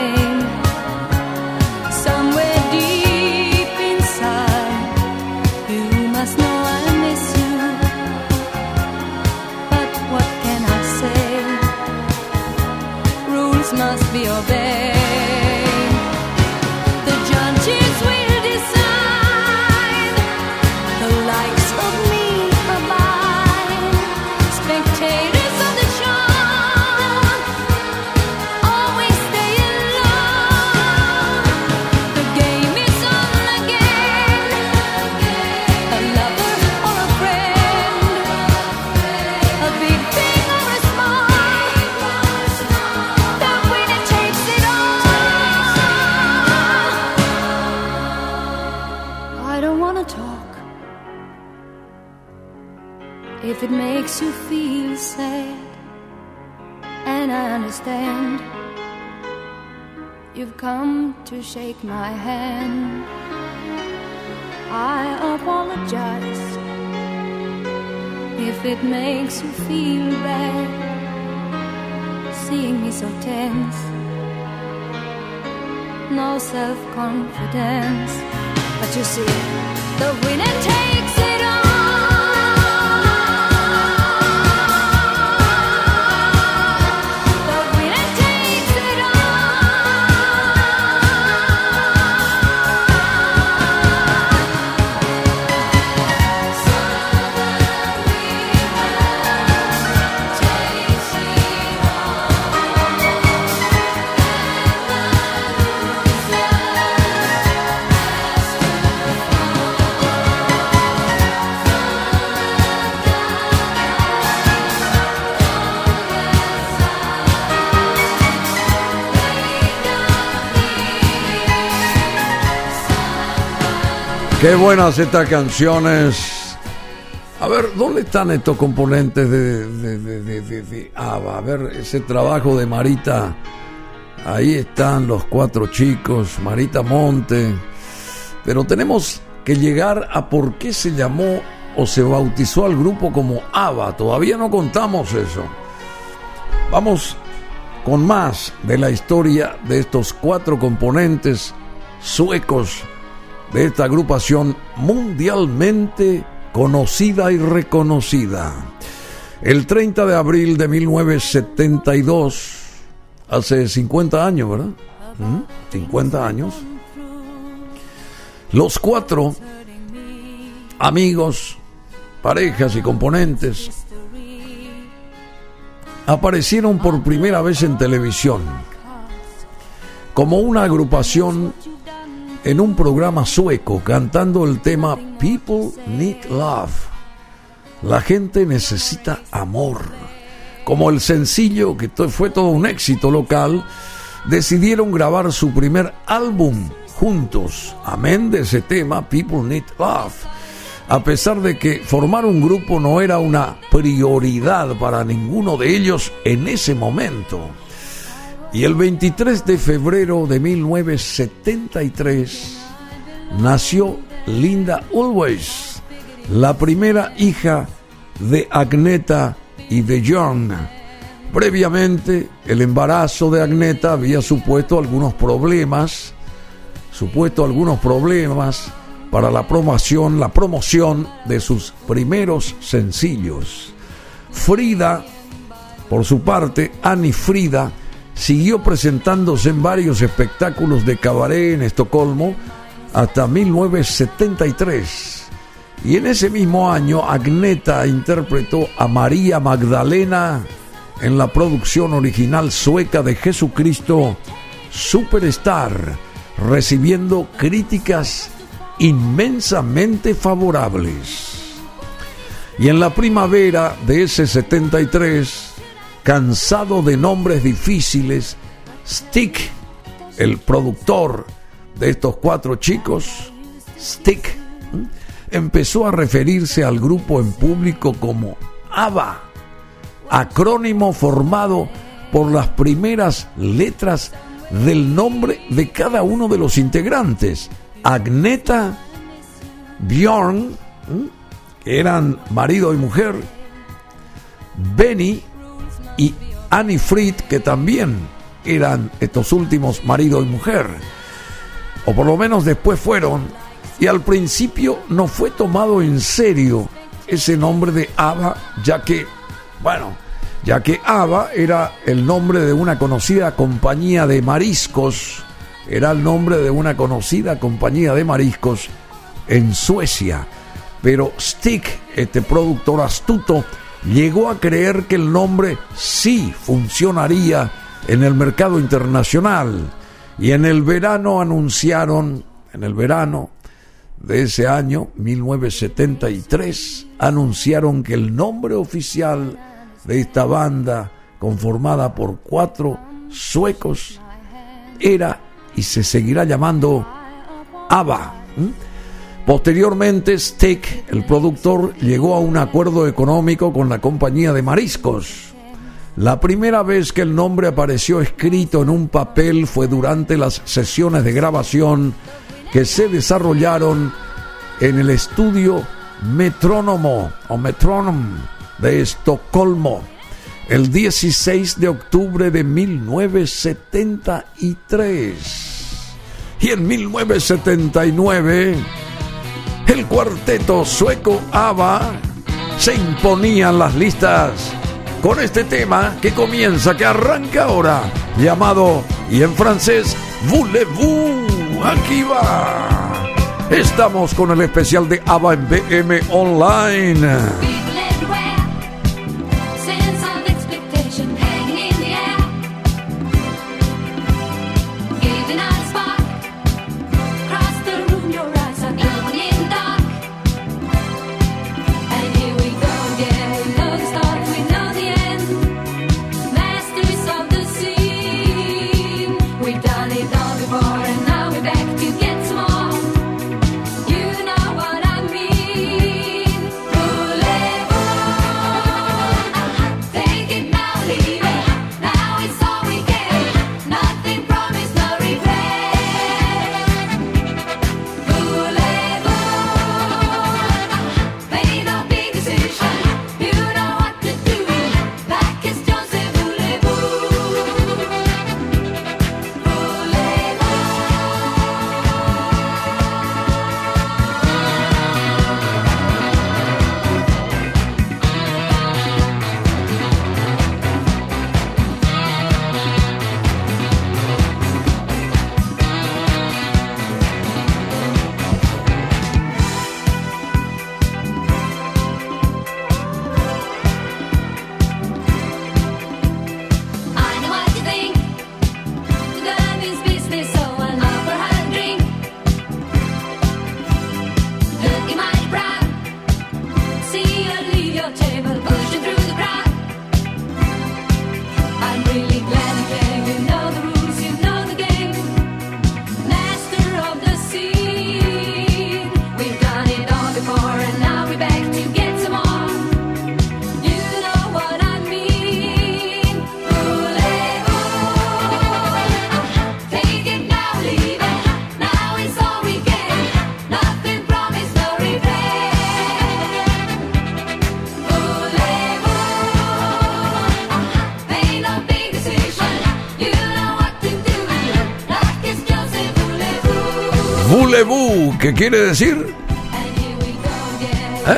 Shake my hand. I apologize if it makes you feel bad seeing me so tense. No self confidence, but you see, the winner takes Qué buenas estas canciones. A ver, ¿dónde están estos componentes de, de? A ver, ese trabajo de Marita. Ahí están los cuatro chicos, Marita Monte. Pero tenemos que llegar a por qué se llamó o se bautizó al grupo como ABBA. Todavía no contamos eso. Vamos con más de la historia de estos cuatro componentes suecos de esta agrupación mundialmente conocida y reconocida. El 30 de abril de 1972, hace 50 años, ¿verdad? ¿Mm? 50 años. Los cuatro amigos, parejas y componentes aparecieron por primera vez en televisión como una agrupación en un programa sueco cantando el tema People Need Love. La gente necesita amor. Como el sencillo, que fue todo un éxito local, decidieron grabar su primer álbum juntos. Amén de ese tema, People Need Love. A pesar de que formar un grupo no era una prioridad para ninguno de ellos en ese momento. Y el 23 de febrero de 1973 nació Linda Always, la primera hija de Agneta y de John. Previamente, el embarazo de Agneta había supuesto algunos problemas, supuesto algunos problemas para la promoción, la promoción de sus primeros sencillos. Frida por su parte, Annie Frida siguió presentándose en varios espectáculos de cabaret en Estocolmo hasta 1973. Y en ese mismo año, Agneta interpretó a María Magdalena en la producción original sueca de Jesucristo Superstar, recibiendo críticas inmensamente favorables. Y en la primavera de ese 73, cansado de nombres difíciles, Stick, el productor de estos cuatro chicos, Stick, empezó a referirse al grupo en público como ABBA, acrónimo formado por las primeras letras del nombre de cada uno de los integrantes. Agneta, Bjorn, que eran marido y mujer, Benny y Annie Fried, que también eran estos últimos marido y mujer, o por lo menos después fueron, y al principio no fue tomado en serio ese nombre de Ava, ya que, bueno, ya que Ava era el nombre de una conocida compañía de mariscos, era el nombre de una conocida compañía de mariscos en Suecia. Pero Stick, este productor astuto, llegó a creer que el nombre sí funcionaría en el mercado internacional. Y en el verano anunciaron, en el verano de ese año, 1973, anunciaron que el nombre oficial de esta banda, conformada por cuatro suecos, era y se seguirá llamando ABBA. Posteriormente, Stick, el productor, llegó a un acuerdo económico con la compañía de mariscos. La primera vez que el nombre apareció escrito en un papel fue durante las sesiones de grabación que se desarrollaron en el estudio Metrónomo o Metrónomo de Estocolmo el 16 de octubre de 1973. Y en 1979 el cuarteto sueco ABBA se imponía en las listas con este tema que comienza, que arranca ahora, llamado, y en francés, Voulez-vous, aquí va. Estamos con el especial de ABBA en BM Online. Voulez-vous? ¿qué quiere decir? ¿Eh?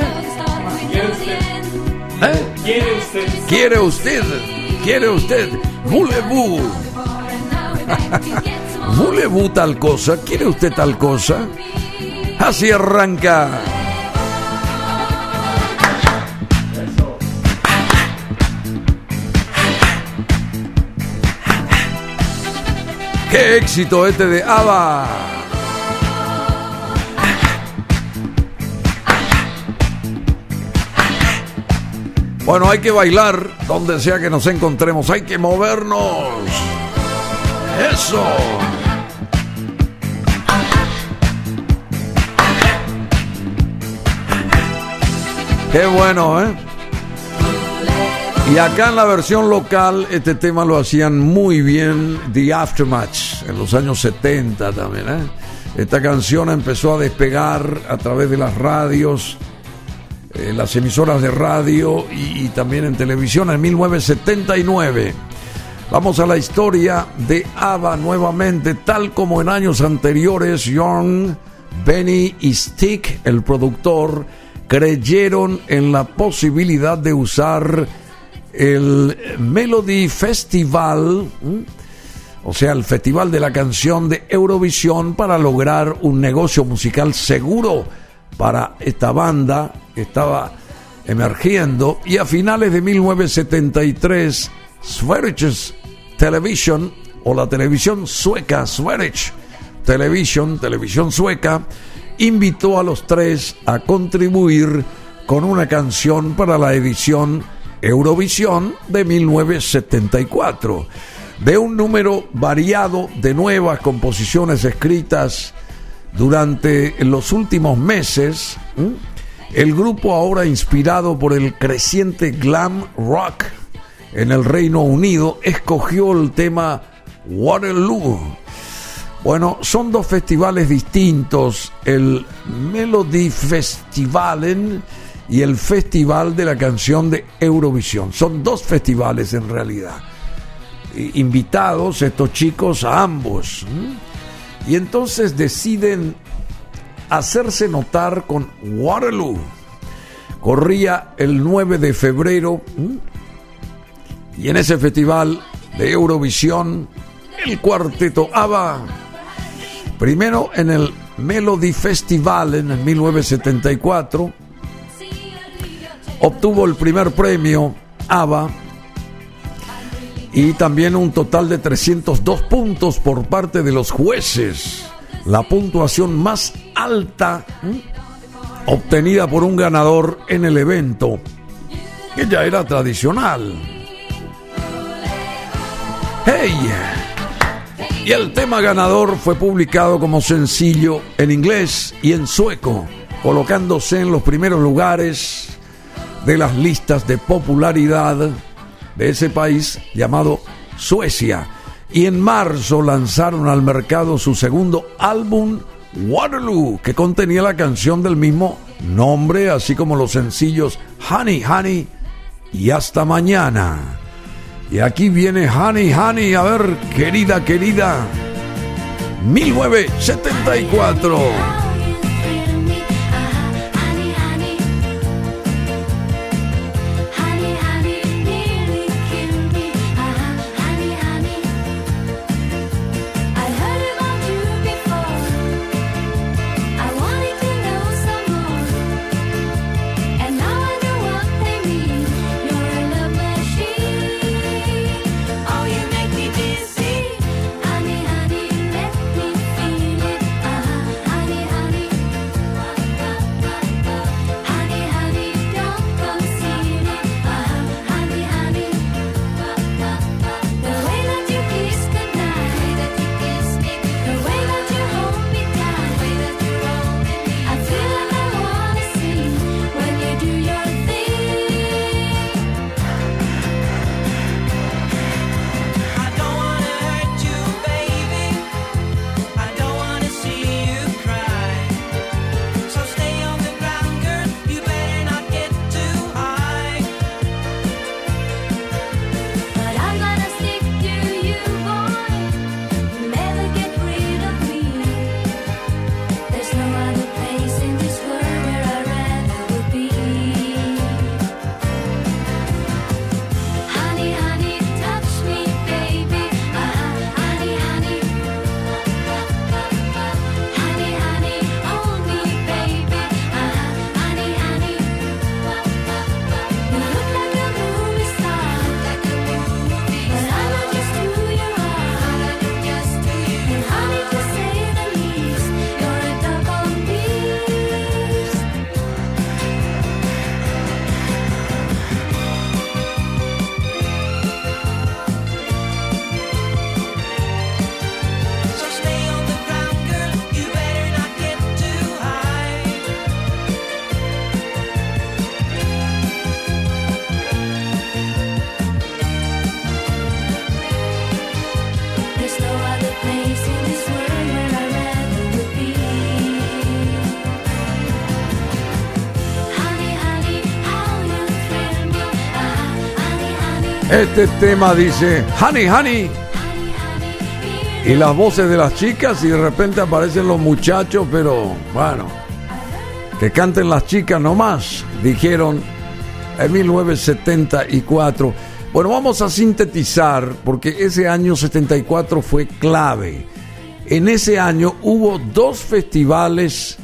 ¿Eh? ¿Quiere usted? ¿Quiere usted? ¿Quiere usted? ¿Voulez-vous tal cosa? ¿Quiere usted tal cosa? Así arranca. ¡Qué éxito este de ABBA! Bueno, hay que bailar donde sea que nos encontremos, hay que movernos. Eso. Qué bueno, ¿eh? Y acá en la versión local, este tema lo hacían muy bien The Aftermatch, en los años 70 también, ¿eh? Esta canción empezó a despegar a través de las radios, eh, las emisoras de radio y, también en televisión en 1979. Vamos a la historia de ABBA nuevamente, tal como en años anteriores, John, Benny y Stick, el productor, creyeron en la posibilidad de usar el Melody Festival, o sea, el Festival de la Canción de Eurovisión, para lograr un negocio musical seguro para esta banda que estaba emergiendo. Y a finales de 1973, Sveriges Television, o la televisión sueca, Sveriges Television, televisión sueca, invitó a los tres a contribuir con una canción para la edición Eurovisión de 1974. De un número variado de nuevas composiciones escritas durante los últimos meses, el grupo ahora inspirado por el creciente glam rock en el Reino Unido escogió el tema Waterloo bueno, son dos festivales distintos, el Melody Festivalen y el Festival de la Canción de Eurovisión. Son dos festivales en realidad. Invitados estos chicos a ambos. Y entonces deciden hacerse notar con Waterloo. Corría el 9 de febrero y en ese festival de Eurovisión el cuarteto ABBA Primero en el Melody Festival en el 1974 obtuvo el primer premio ABBA y también un total de 302 puntos por parte de los jueces. La puntuación más alta obtenida por un ganador en el evento, que ya era tradicional. ¡Hey! Y el tema ganador fue publicado como sencillo en inglés y en sueco, colocándose en los primeros lugares de las listas de popularidad de ese país llamado Suecia. Y en marzo lanzaron al mercado su segundo álbum, Waterloo, que contenía la canción del mismo nombre, así como los sencillos Honey, Honey y Hasta Mañana. Y aquí viene Honey, Honey, a ver, querida, querida. 1974. Este tema dice, honey, honey. Y las voces de las chicas y de repente aparecen los muchachos, pero bueno, que canten las chicas nomás, dijeron en 1974. Bueno, vamos a sintetizar porque ese año 74 fue clave. En ese año hubo dos festivales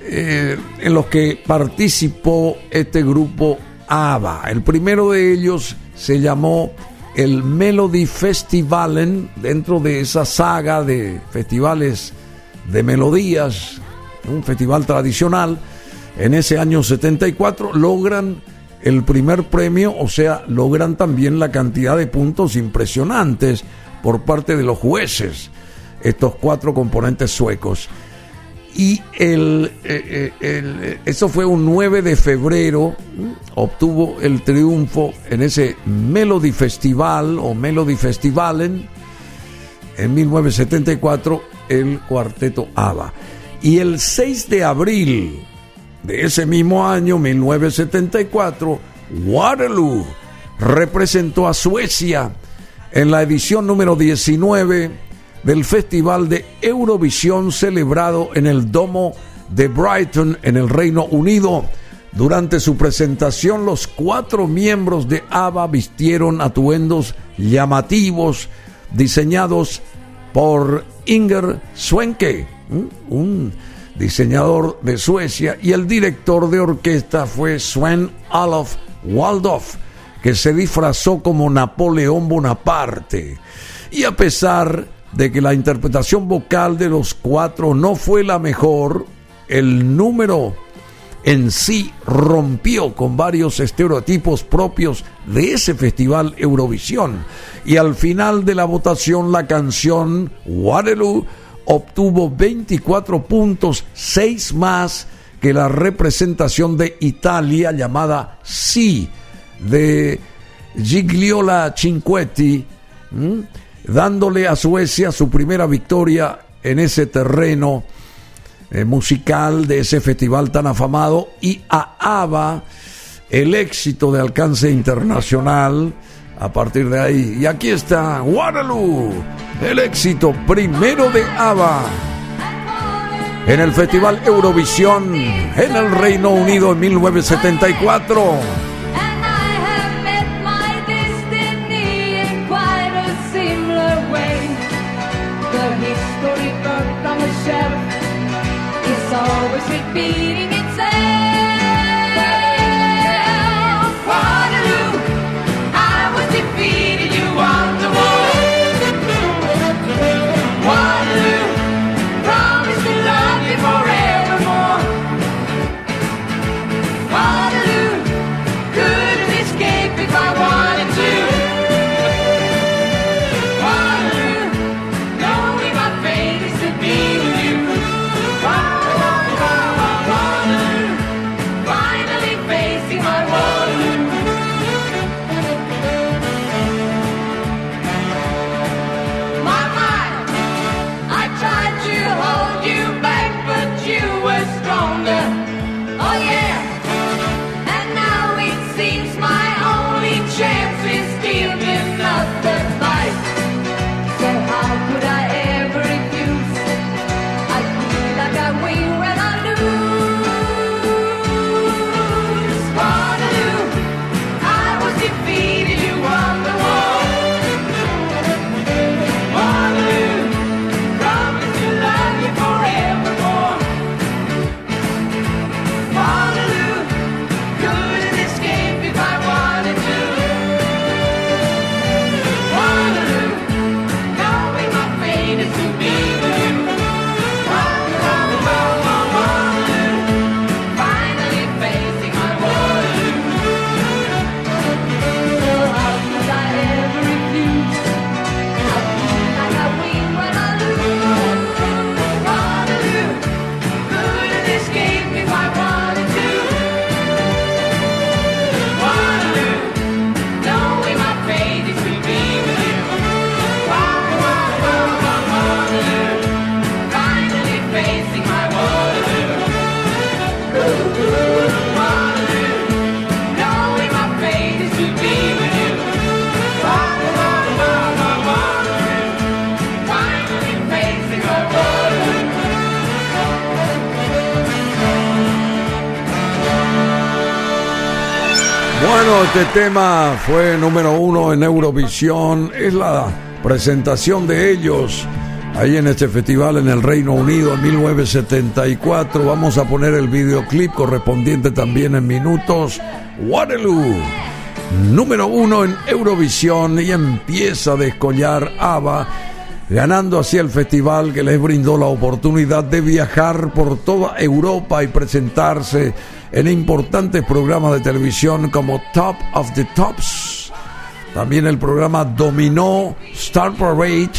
eh, en los que participó este grupo ABBA. El primero de ellos se llamó el Melody Festivalen, dentro de esa saga de festivales de melodías, un festival tradicional. En ese año 74 logran el primer premio, o sea, logran también la cantidad de puntos impresionantes por parte de los jueces, estos cuatro componentes suecos. Y el, eh, eh, el- eso fue un 9 de febrero, obtuvo el triunfo en ese Melody Festival o Melody Festivalen en 1974 el cuarteto ABBA. Y el 6 de abril de ese mismo año, 1974, Waterloo representó a Suecia en la edición número 19 del Festival de Eurovisión celebrado en el Domo de Brighton en el Reino Unido. Durante su presentación, los cuatro miembros de ABBA vistieron atuendos llamativos diseñados por Inger Swenke, un diseñador de Suecia, y el director de orquesta fue Sven Olof Waldorf, que se disfrazó como Napoleón Bonaparte. Y a pesar de que la interpretación vocal de los cuatro no fue la mejor, el número en sí rompió con varios estereotipos propios de ese festival Eurovisión. Y al final de la votación la canción Waterloo obtuvo 24 puntos, 6 más que la representación de Italia llamada Sí, de Gigliola Cinquetti. Dándole a Suecia su primera victoria en ese terreno eh, musical de ese festival tan afamado y a ABBA el éxito de alcance internacional a partir de ahí. Y aquí está Waterloo, el éxito primero de ABBA en el Festival Eurovisión en el Reino Unido en 1974. Always este tema fue número uno en Eurovisión. Es la presentación de ellos ahí en este festival en el Reino Unido en 1974. Vamos a poner el videoclip correspondiente también en minutos. Waterloo, número uno en Eurovisión y empieza a descollar ABBA, ganando así el festival que les brindó la oportunidad de viajar por toda Europa y presentarse en importantes programas de televisión como Top of the Tops. También el programa Dominó, Star Parade,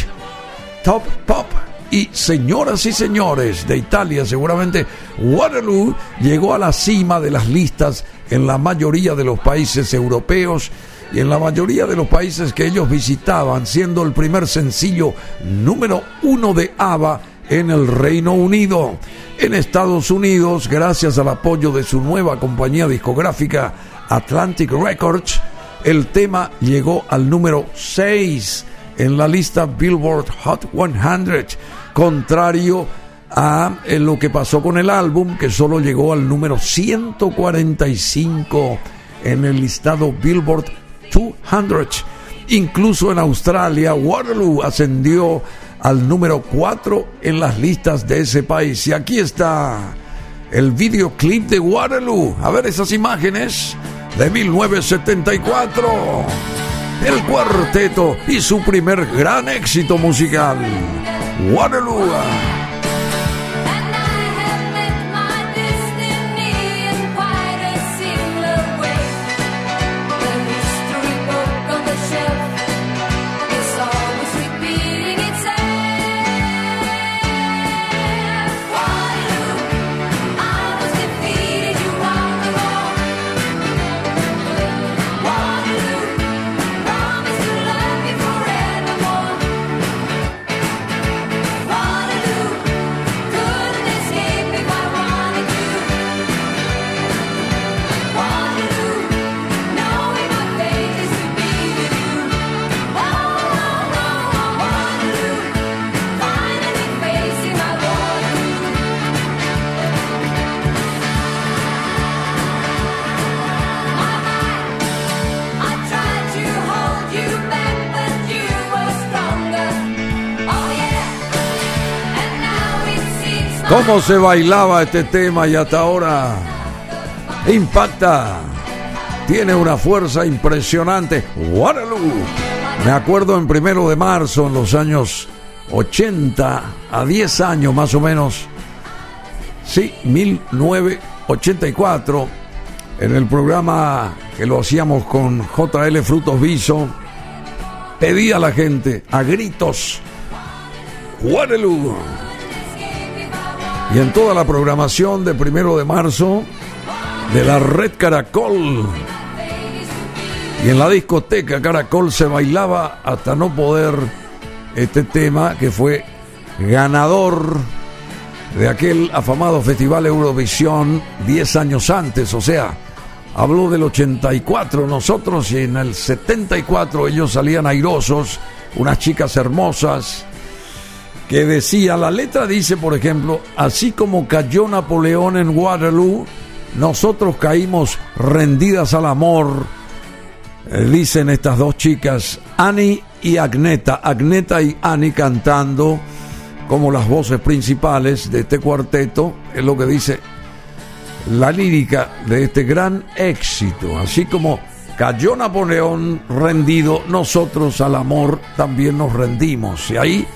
Top Pop y Señoras y Señores de Italia. Seguramente Waterloo llegó a la cima de las listas en la mayoría de los países europeos y en la mayoría de los países que ellos visitaban, siendo el primer sencillo número uno de ABBA en el Reino Unido. En Estados Unidos, gracias al apoyo de su nueva compañía discográfica Atlantic Records, el tema llegó al número 6 en la lista Billboard Hot 100, contrario a eh, lo que pasó con el álbum, que solo llegó al número 145 en el listado Billboard 200. Incluso en Australia, Waterloo ascendió al número 4 en las listas de ese país. Y aquí está el videoclip de Waterloo. A ver esas imágenes de 1974. El cuarteto y su primer gran éxito musical. Waterloo. ¿Cómo se bailaba este tema y hasta ahora impacta? Tiene una fuerza impresionante. Waterloo. Me acuerdo en primero de marzo, en los años 80, a 10 años más o menos. Sí, 1984, en el programa que lo hacíamos con JL Frutos Viso, pedía a la gente a gritos, Waterloo. Y en toda la programación de primero de marzo de la Red Caracol. Y en la discoteca Caracol se bailaba hasta no poder este tema que fue ganador de aquel afamado Festival Eurovisión 10 años antes, o sea, habló del 84 nosotros y en el 74 ellos salían airosos, unas chicas hermosas, que decía, la letra dice, por ejemplo, así como cayó Napoleón en Waterloo, nosotros caímos rendidas al amor, eh, dicen estas dos chicas, Annie y Agneta, Agneta y Annie cantando como las voces principales de este cuarteto, es lo que dice la lírica de este gran éxito, así como cayó Napoleón rendido, nosotros al amor también nos rendimos. Y ahí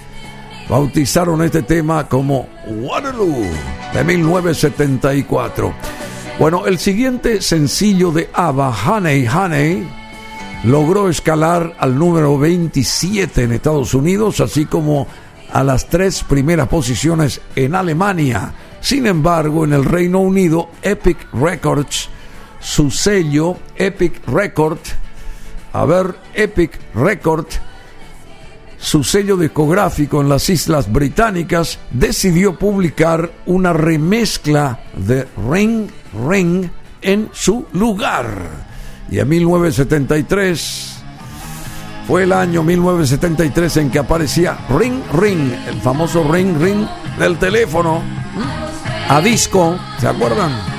bautizaron este tema como Waterloo de 1974. Bueno, el siguiente sencillo de ABBA, Honey Honey, logró escalar al número 27 en Estados Unidos, así como a las tres primeras posiciones en Alemania. Sin embargo, en el Reino Unido, Epic Records, su sello Epic Record, a ver, Epic Record, su sello discográfico en las Islas Británicas, decidió publicar una remezcla de Ring Ring en su lugar. Y en 1973 fue el año 1973 en que aparecía Ring Ring, el famoso Ring Ring del teléfono a disco, ¿se acuerdan?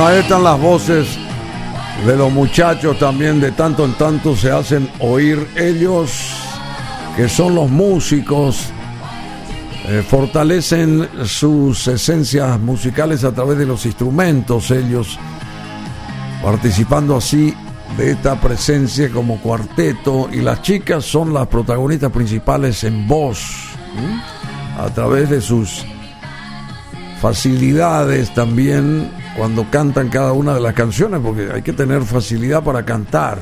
Ahí están las voces de los muchachos también, de tanto en tanto se hacen oír ellos, que son los músicos, eh, fortalecen sus esencias musicales a través de los instrumentos, ellos participando así de esta presencia como cuarteto y las chicas son las protagonistas principales en voz, a través de sus facilidades también cuando cantan cada una de las canciones, porque hay que tener facilidad para cantar.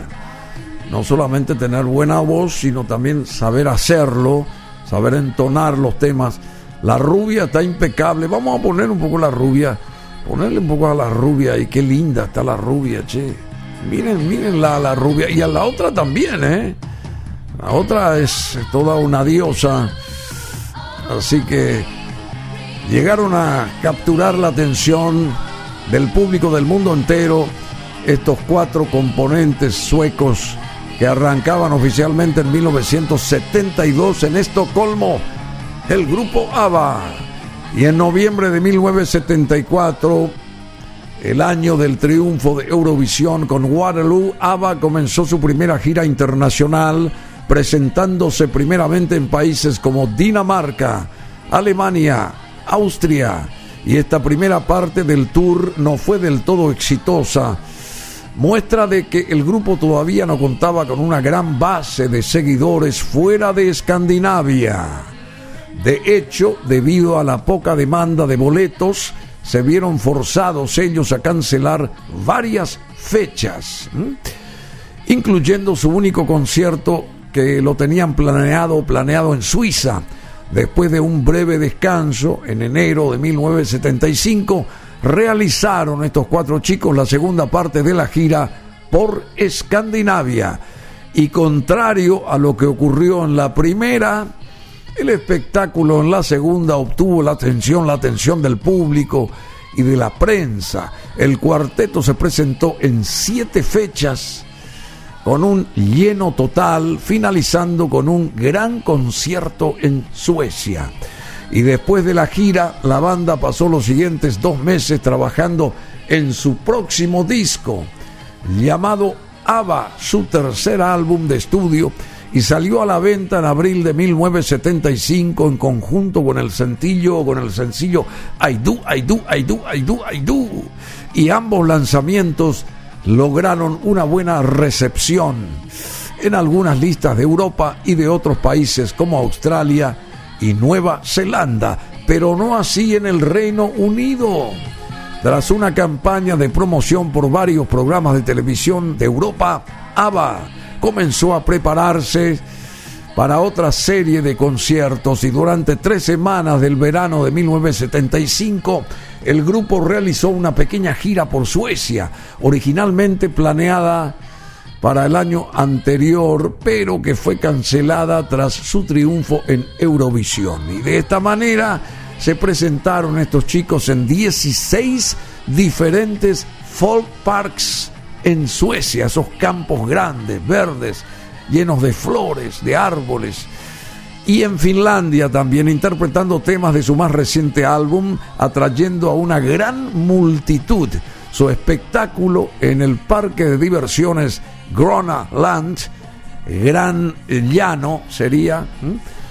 No solamente tener buena voz, sino también saber hacerlo, saber entonar los temas. La rubia está impecable. Vamos a poner un poco la rubia, ponerle un poco a la rubia y qué linda está la rubia, che. Miren, miren la, la rubia. Y a la otra también, ¿eh? La otra es toda una diosa. Así que llegaron a capturar la atención del público del mundo entero estos cuatro componentes suecos que arrancaban oficialmente en 1972 en Estocolmo, el grupo ABBA. Y en noviembre de 1974, el año del triunfo de Eurovisión con Waterloo, ABBA comenzó su primera gira internacional, presentándose primeramente en países como Dinamarca, Alemania, Austria, y esta primera parte del tour no fue del todo exitosa. Muestra de que el grupo todavía no contaba con una gran base de seguidores fuera de Escandinavia. De hecho, debido a la poca demanda de boletos, se vieron forzados ellos a cancelar varias fechas, incluyendo su único concierto que lo tenían planeado, planeado en Suiza. Después de un breve descanso, en enero de 1975, realizaron estos cuatro chicos la segunda parte de la gira por Escandinavia. Y contrario a lo que ocurrió en la primera, el espectáculo en la segunda obtuvo la atención, la atención del público y de la prensa. El cuarteto se presentó en siete fechas con un lleno total, finalizando con un gran concierto en Suecia. Y después de la gira, la banda pasó los siguientes dos meses trabajando en su próximo disco, llamado ABBA, su tercer álbum de estudio, y salió a la venta en abril de 1975 en conjunto con el sencillo, con el sencillo I Do, I Do, I Do, I Do, I Do. Y ambos lanzamientos lograron una buena recepción en algunas listas de Europa y de otros países como Australia y Nueva Zelanda, pero no así en el Reino Unido. Tras una campaña de promoción por varios programas de televisión de Europa, ABBA comenzó a prepararse para otra serie de conciertos y durante tres semanas del verano de 1975 el grupo realizó una pequeña gira por Suecia, originalmente planeada para el año anterior, pero que fue cancelada tras su triunfo en Eurovisión. Y de esta manera se presentaron estos chicos en 16 diferentes folk parks en Suecia, esos campos grandes, verdes, llenos de flores, de árboles. Y en Finlandia también interpretando temas de su más reciente álbum, atrayendo a una gran multitud. Su espectáculo en el parque de diversiones Grona Land, Gran Llano sería,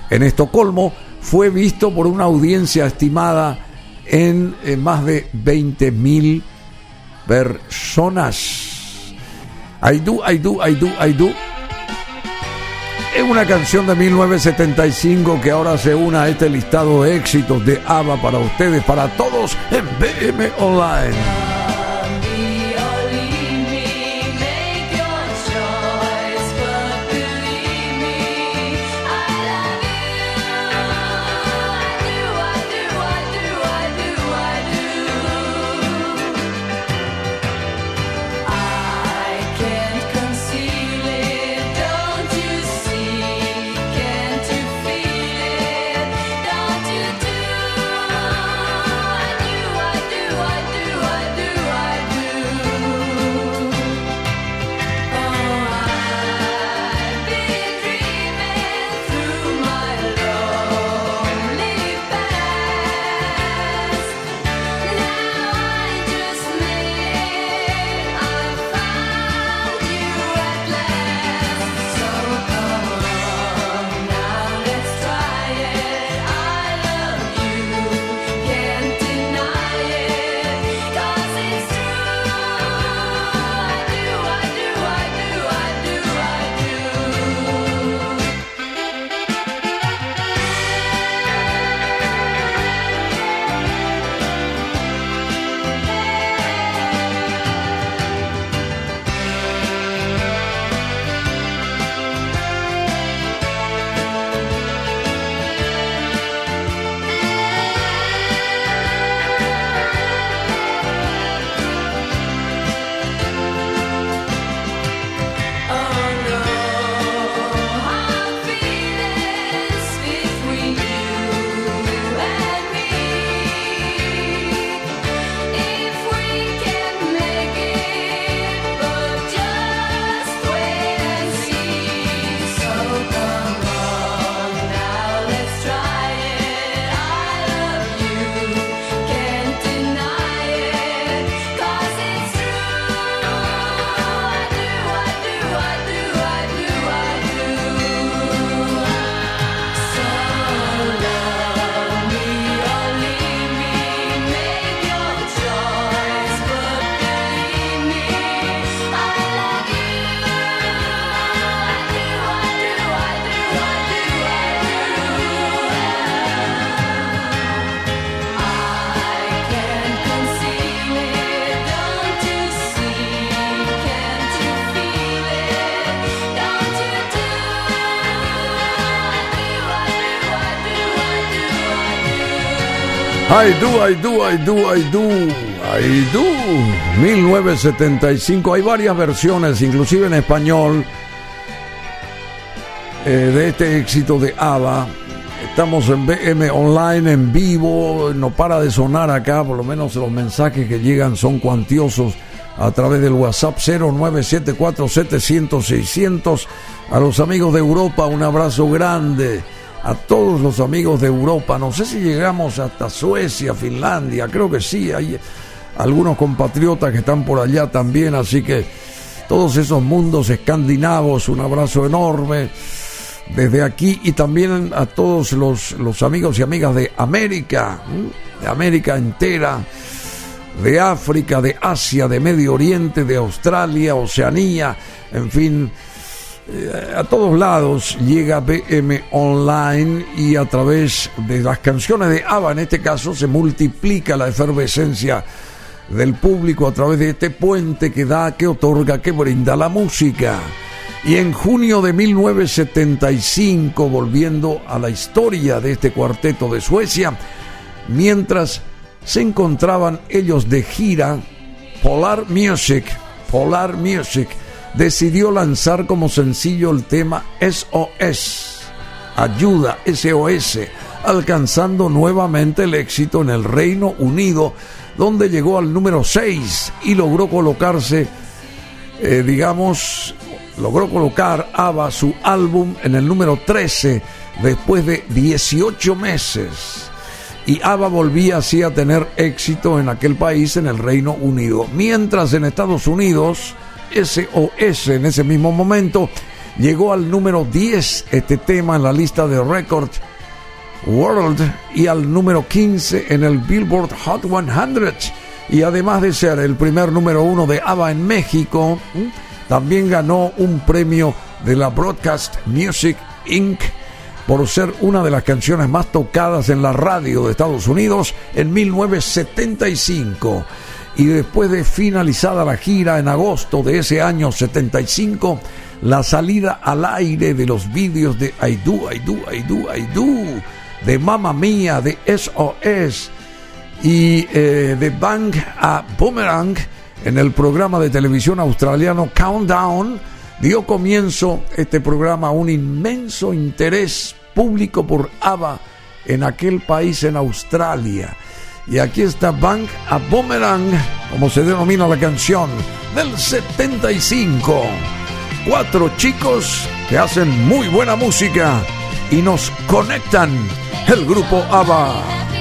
en Estocolmo, fue visto por una audiencia estimada en, eh, más de 20 mil personas. I do, I do, I do, I do. Es una canción de 1975 que ahora se une a este listado de éxitos de ABBA para ustedes, para todos en BM Online. I do, I do, I do, I do, I do. 1975. Hay varias versiones, inclusive en español, eh, de este éxito de ABBA. Estamos en BM Online, en vivo. No para de sonar acá, por lo menos los mensajes que llegan son cuantiosos a través del WhatsApp 0974-700-600. A los amigos de Europa, un abrazo grande a todos los amigos de Europa. No sé si llegamos hasta Suecia, Finlandia, creo que sí, hay algunos compatriotas que están por allá también, así que todos esos mundos escandinavos, un abrazo enorme desde aquí y también a todos los, los amigos y amigas de América, de América entera, de África, de Asia, de Medio Oriente, de Australia, Oceanía, en fin a todos lados llega BM Online y a través de las canciones de ABBA en este caso se multiplica la efervescencia del público a través de este puente que da, que otorga, que brinda la música. Y en junio de 1975, volviendo a la historia de este cuarteto de Suecia, mientras se encontraban ellos de gira, Polar Music, Polar Music, decidió lanzar como sencillo el tema SOS, Ayuda, SOS, alcanzando nuevamente el éxito en el Reino Unido, donde llegó al número 6 y logró colocarse, eh, digamos, logró colocar ABBA su álbum en el número 13 después de 18 meses. Y ABBA volvía así a tener éxito en aquel país, en el Reino Unido. Mientras en Estados Unidos, SOS en ese mismo momento. Llegó al número 10 este tema en la lista de Record World y al número 15 en el Billboard Hot 100 y además de ser el primer número uno de ABBA en México también ganó un premio de la Broadcast Music Inc. por ser una de las canciones más tocadas en la radio de Estados Unidos en 1975 y después de finalizada la gira en agosto de ese año 75, la salida al aire de los vídeos de I Do, I Do, I Do, I Do, de Mamma Mía, de SOS y eh, de Bang a Boomerang en el programa de televisión australiano Countdown, dio comienzo este programa a un inmenso interés público por ABBA en aquel país en Australia. Y aquí está Bank a Boomerang, como se denomina la canción, del 75. Cuatro chicos que hacen muy buena música y nos conectan el grupo ABBA.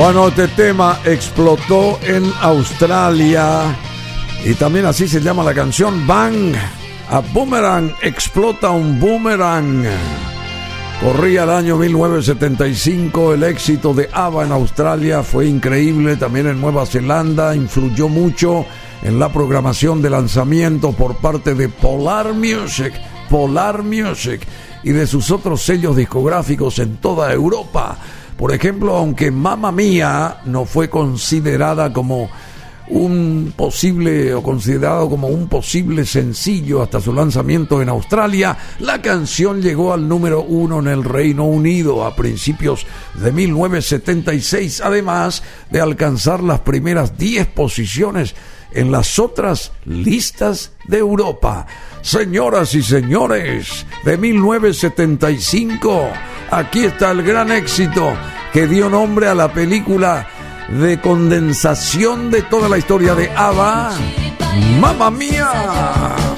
Bueno, este tema explotó en Australia y también así se llama la canción Bang. A Boomerang explota un boomerang. Corría el año 1975, el éxito de ABBA en Australia fue increíble, también en Nueva Zelanda, influyó mucho en la programación de lanzamiento por parte de Polar Music, Polar Music y de sus otros sellos discográficos en toda Europa. Por ejemplo, aunque Mamma Mía no fue considerada como un posible o considerado como un posible sencillo hasta su lanzamiento en Australia, la canción llegó al número uno en el Reino Unido a principios de 1976, además de alcanzar las primeras 10 posiciones en las otras listas de Europa. Señoras y señores, de 1975, aquí está el gran éxito que dio nombre a la película de condensación de toda la historia de ABBA, ¡Mamma Mía!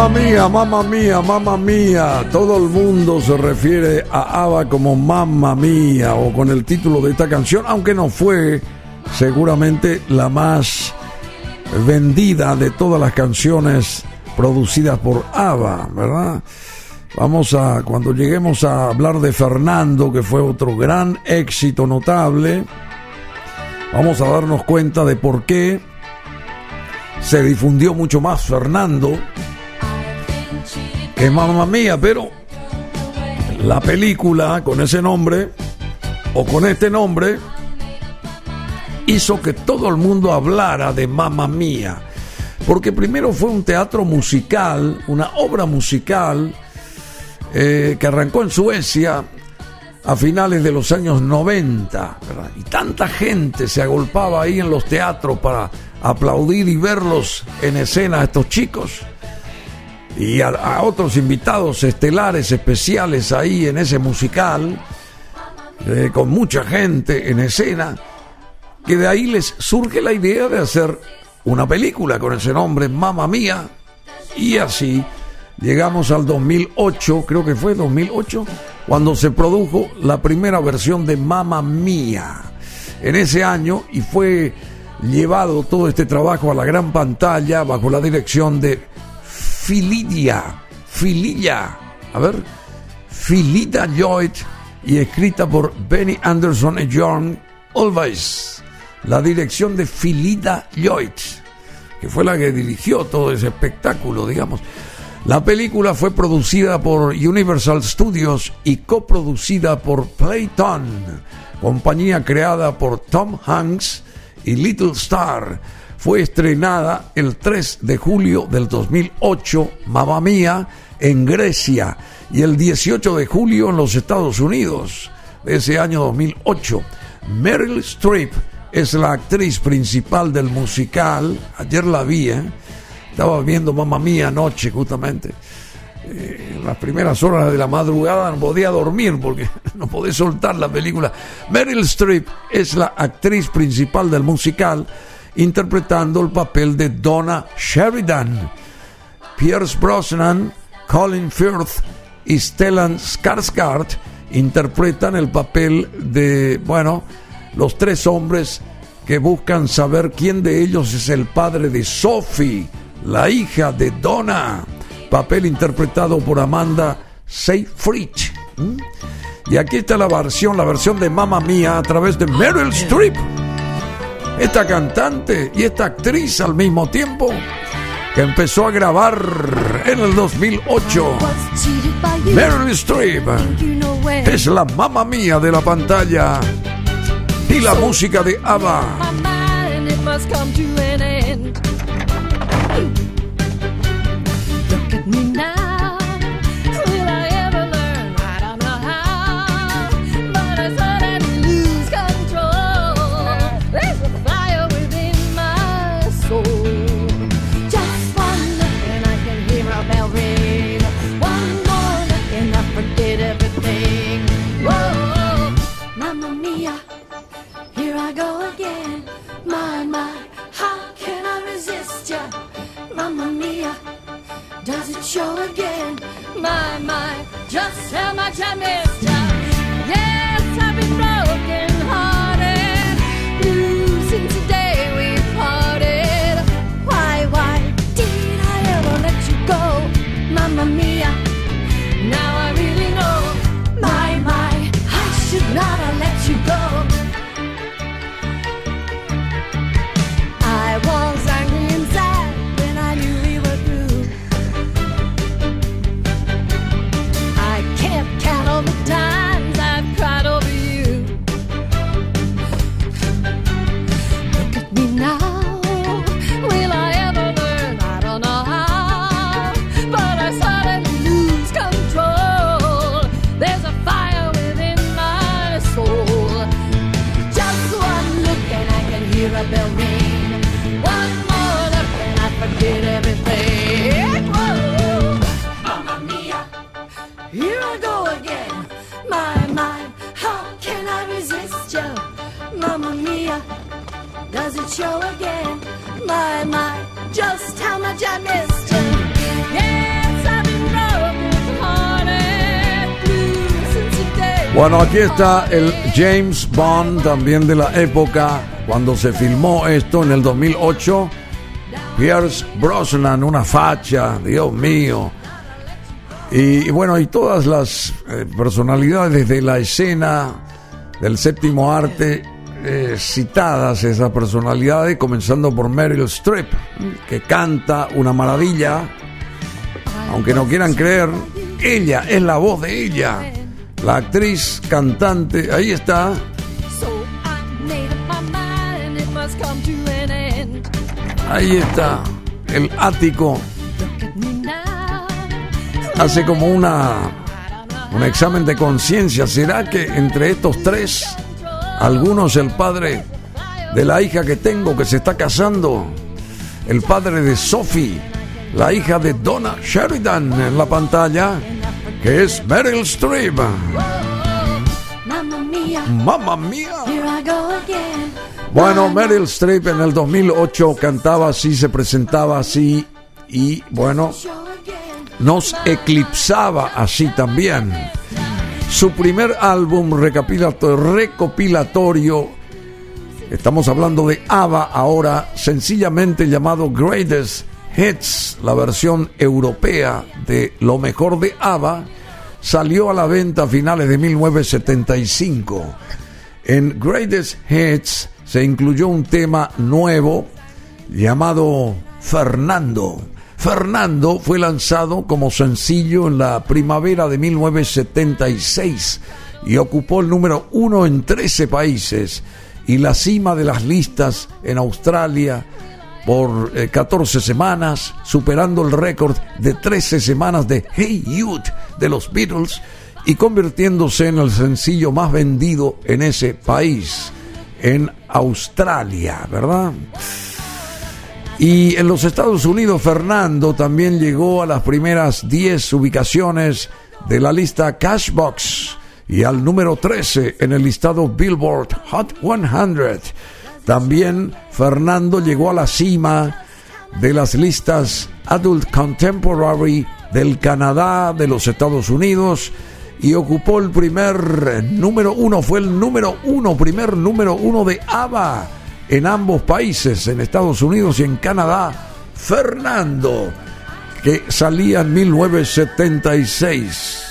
Mamma mía, mamma mía, mamma mía. Todo el mundo se refiere a ABBA como mamma mía o con el título de esta canción, aunque no fue seguramente la más vendida de todas las canciones producidas por ABBA, ¿verdad? Vamos a, cuando lleguemos a hablar de Fernando, que fue otro gran éxito notable, vamos a darnos cuenta de por qué se difundió mucho más Fernando que Mamma Mía, pero la película con ese nombre o con este nombre hizo que todo el mundo hablara de Mamma Mía, porque primero fue un teatro musical, una obra musical eh, que arrancó en Suecia a finales de los años 90, ¿verdad? y tanta gente se agolpaba ahí en los teatros para aplaudir y verlos en escena a estos chicos y a, otros invitados estelares especiales ahí en ese musical, eh, con mucha gente en escena, que de ahí les surge la idea de hacer una película con ese nombre, Mamma Mía, Y así llegamos al 2008, creo que fue 2008, cuando se produjo la primera versión de Mamma Mía. En ese año y fue llevado todo este trabajo a la gran pantalla bajo la dirección de Filidia, Fililla, a ver, Filida Lloyd y escrita por Benny Anderson y John Olveis. La dirección de Filida Lloyd, que fue la que dirigió todo ese espectáculo, digamos. La película fue producida por Universal Studios y coproducida por Playton, compañía creada por Tom Hanks y Little Star. Fue estrenada el 3 de julio del 2008, Mamma Mía, en Grecia y el 18 de julio en los Estados Unidos de ese año 2008. Meryl Streep es la actriz principal del musical. Ayer la vi, ¿eh? estaba viendo Mamma Mía anoche justamente. Eh, en las primeras horas de la madrugada no podía dormir porque (laughs) no podía soltar la película. Meryl Streep es la actriz principal del musical interpretando el papel de Donna Sheridan. Pierce Brosnan, Colin Firth y Stellan Skarsgård interpretan el papel de, bueno, los tres hombres que buscan saber quién de ellos es el padre de Sophie, la hija de Donna, papel interpretado por Amanda Seyfried. ¿Mm? Y aquí está la versión, la versión de Mamma Mía a través de Meryl Streep. Esta cantante y esta actriz al mismo tiempo que empezó a grabar en el 2008. Meryl Streep es la mamá mía de la pantalla y la música de ABBA. Does it show again? My, my, just how much I missed ya. Bueno, aquí está el James Bond también de la época cuando se filmó esto en el 2008. Pierce Brosnan, una facha, Dios mío. Y, y bueno, y todas las eh, personalidades de la escena del séptimo arte eh, citadas, esas personalidades, comenzando por Meryl Streep, que canta una maravilla. Aunque no quieran creer, ella es la voz de ella. La actriz, cantante, ahí está. Ahí está. El ático hace como una, un examen de conciencia. ¿Será que entre estos tres, algunos el padre de la hija que tengo que se está casando, el padre de Sophie, la hija de Donna Sheridan en la pantalla, que es Meryl Streep? Mamma mia, ¡Mamma mía! Bueno, Meryl Streep en el 2008 cantaba así, se presentaba así y bueno, nos eclipsaba así también. Su primer álbum recopilato- recopilatorio, estamos hablando de ABBA ahora, sencillamente llamado Greatest Hits, la versión europea de lo mejor de ABBA, salió a la venta a finales de 1975. En Greatest Hits se incluyó un tema nuevo llamado Fernando. Fernando fue lanzado como sencillo en la primavera de 1976 y ocupó el número uno en 13 países y la cima de las listas en Australia por eh, 14 semanas, superando el récord de 13 semanas de Hey Youth de los Beatles y convirtiéndose en el sencillo más vendido en ese país, en Australia, ¿verdad? Y en los Estados Unidos, Fernando también llegó a las primeras 10 ubicaciones de la lista Cashbox y al número 13 en el listado Billboard Hot 100. También Fernando llegó a la cima de las listas Adult Contemporary del Canadá, de los Estados Unidos y ocupó el primer número uno, fue el número uno, primer número uno de ABBA en ambos países, en Estados Unidos y en Canadá, Fernando, que salía en 1976.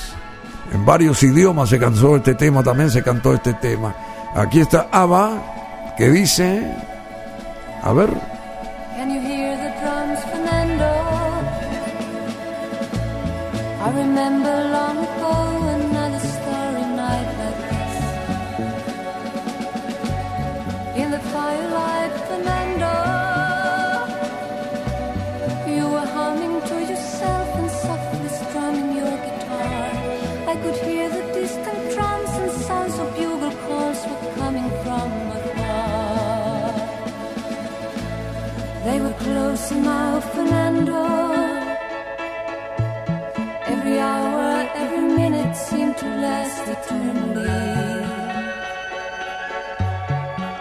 En varios idiomas se cantó este tema, también se cantó este tema. Aquí está ABBA, que dice, a ver,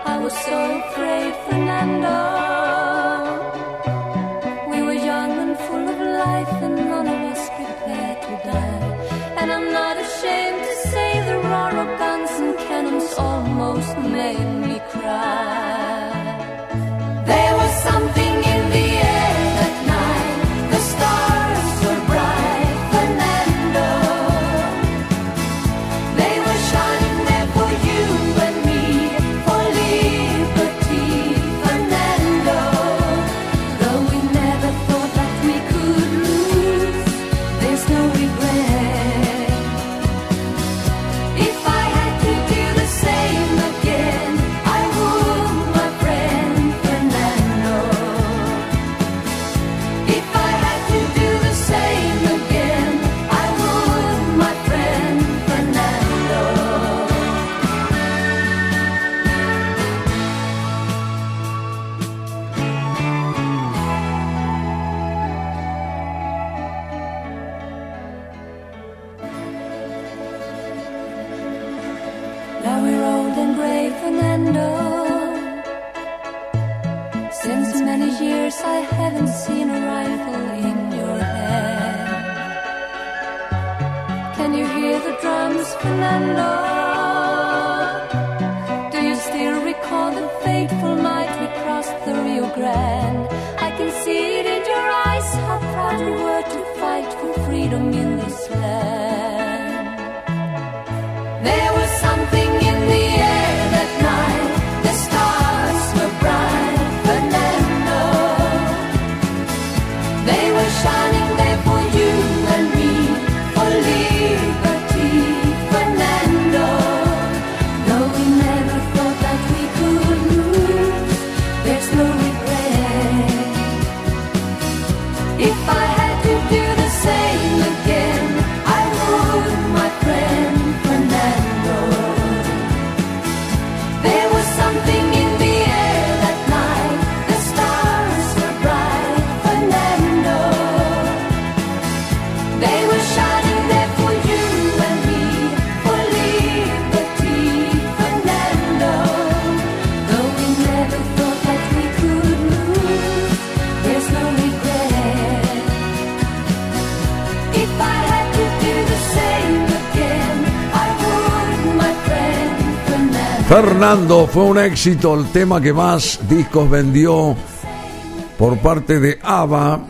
I was so afraid, Fernando. Fernando fue un éxito, el tema que más discos vendió por parte de ABBA,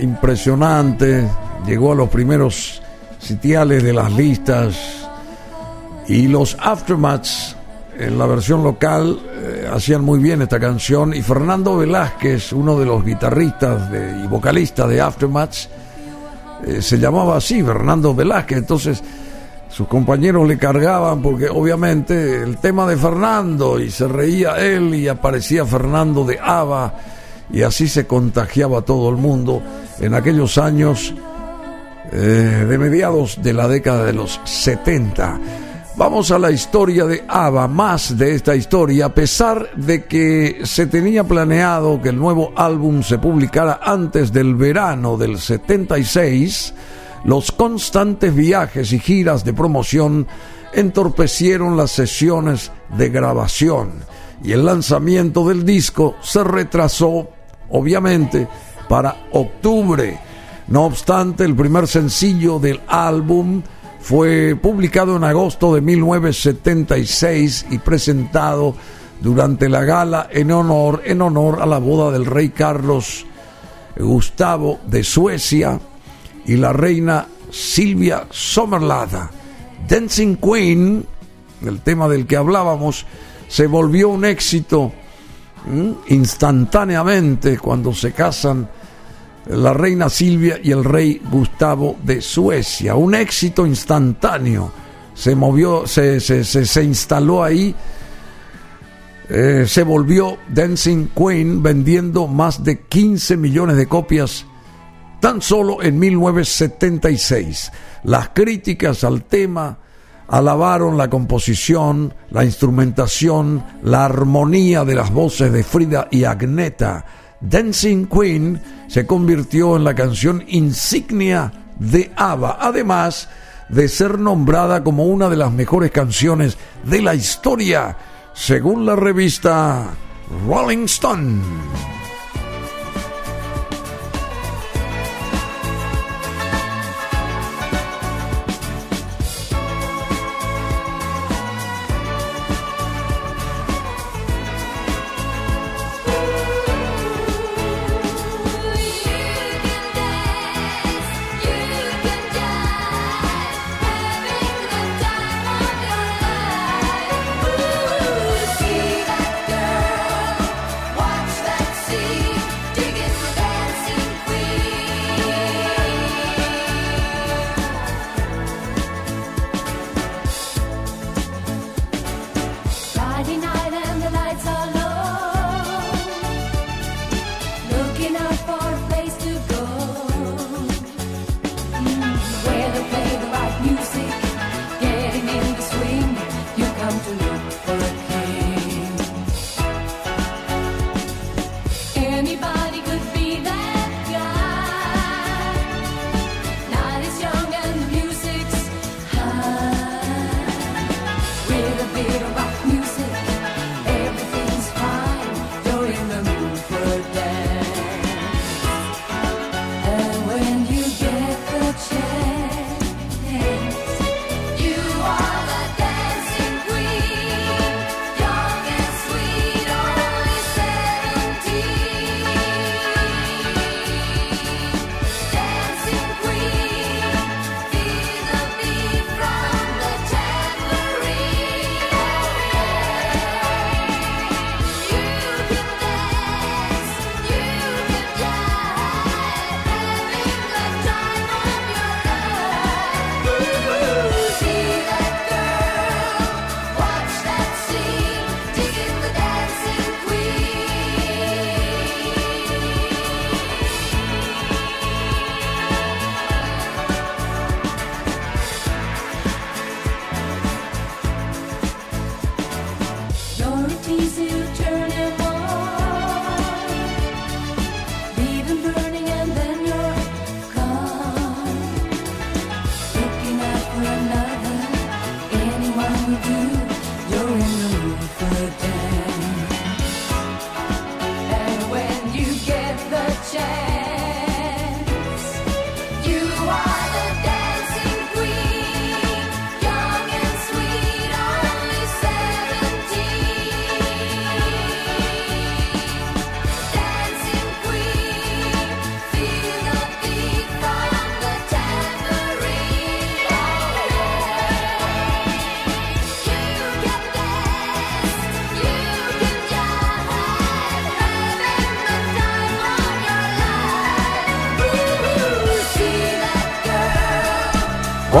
impresionante, llegó a los primeros sitiales de las listas. Y los Aftermaths en la versión local eh, hacían muy bien esta canción. Y Fernando Velázquez, uno de los guitarristas de- y vocalistas de Aftermaths, eh, se llamaba así, Fernando Velázquez, entonces sus compañeros le cargaban porque obviamente el tema de Fernando y se reía él y aparecía Fernando de Ava y así se contagiaba todo el mundo en aquellos años eh, de mediados de la década de los 70. Vamos a la historia de Ava, más de esta historia, a pesar de que se tenía planeado que el nuevo álbum se publicara antes del verano del 76, los constantes viajes y giras de promoción entorpecieron las sesiones de grabación y el lanzamiento del disco se retrasó, obviamente, para octubre. No obstante, el primer sencillo del álbum fue publicado en agosto de 1976 y presentado durante la gala en honor, en honor a la boda del rey Carlos Gustavo de Suecia y la reina Silvia Sommerlada. Dancing Queen, el tema del que hablábamos, se volvió un éxito instantáneamente cuando se casan la reina Silvia y el rey Gustavo de Suecia. Un éxito instantáneo. Se movió, se, se, se, se instaló ahí. eh, se volvió Dancing Queen vendiendo más de 15 millones de copias tan solo en 1976. Las críticas al tema alabaron la composición, la instrumentación, la armonía de las voces de Frida y Agneta. Dancing Queen se convirtió en la canción insignia de ABBA, además de ser nombrada como una de las mejores canciones de la historia, según la revista Rolling Stone.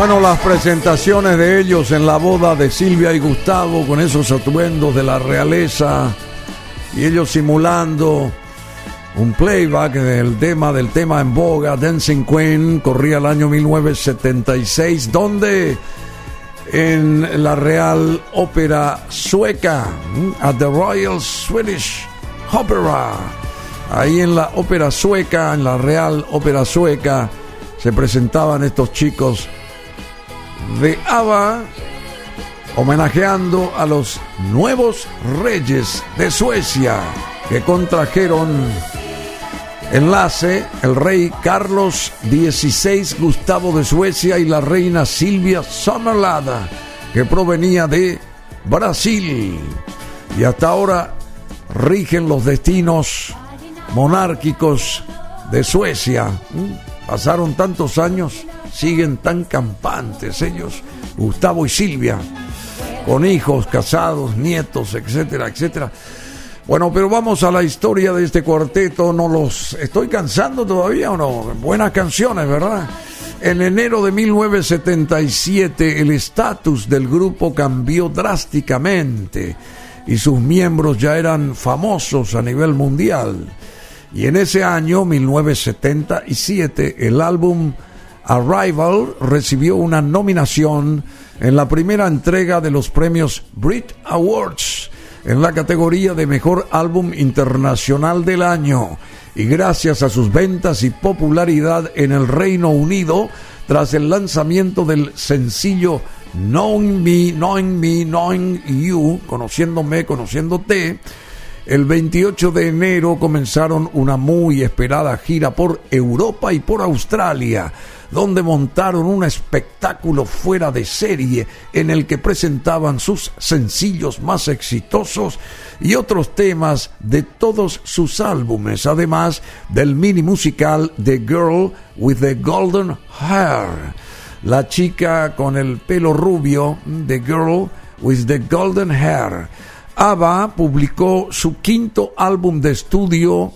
Bueno, las presentaciones de ellos en la boda de Silvia y Gustavo con esos atuendos de la realeza y ellos simulando un playback del tema del tema en boga Dancing Queen corría el año 1976 donde en la Real Ópera Sueca at the Royal Swedish Opera. Ahí en la ópera sueca en la Real Ópera Sueca se presentaban estos chicos de ABBA homenajeando a los nuevos reyes de Suecia que contrajeron enlace el rey Carlos XVI Gustavo de Suecia y la reina Silvia Sommerlada que provenía de Brasil y hasta ahora rigen los destinos monárquicos de Suecia. Pasaron tantos años siguen tan campantes ellos, Gustavo y Silvia, con hijos, casados, nietos, etcétera, etcétera. Bueno, pero vamos a la historia de este cuarteto. No los estoy cansando todavía o no. Buenas canciones, ¿verdad? En enero de 1977 el estatus del grupo cambió drásticamente y sus miembros ya eran famosos a nivel mundial. Y en ese año, 1977, el álbum Arrival recibió una nominación en la primera entrega de los premios Brit Awards en la categoría de Mejor Álbum Internacional del Año. Y gracias a sus ventas y popularidad en el Reino Unido tras el lanzamiento del sencillo Knowing Me, Knowing Me, Knowing You, conociéndome, conociéndote, el 28 de enero comenzaron una muy esperada gira por Europa y por Australia donde montaron un espectáculo fuera de serie en el que presentaban sus sencillos más exitosos y otros temas de todos sus álbumes, además del mini musical The Girl with the Golden Hair, la chica con el pelo rubio, The Girl with the Golden Hair. ABBA publicó su quinto álbum de estudio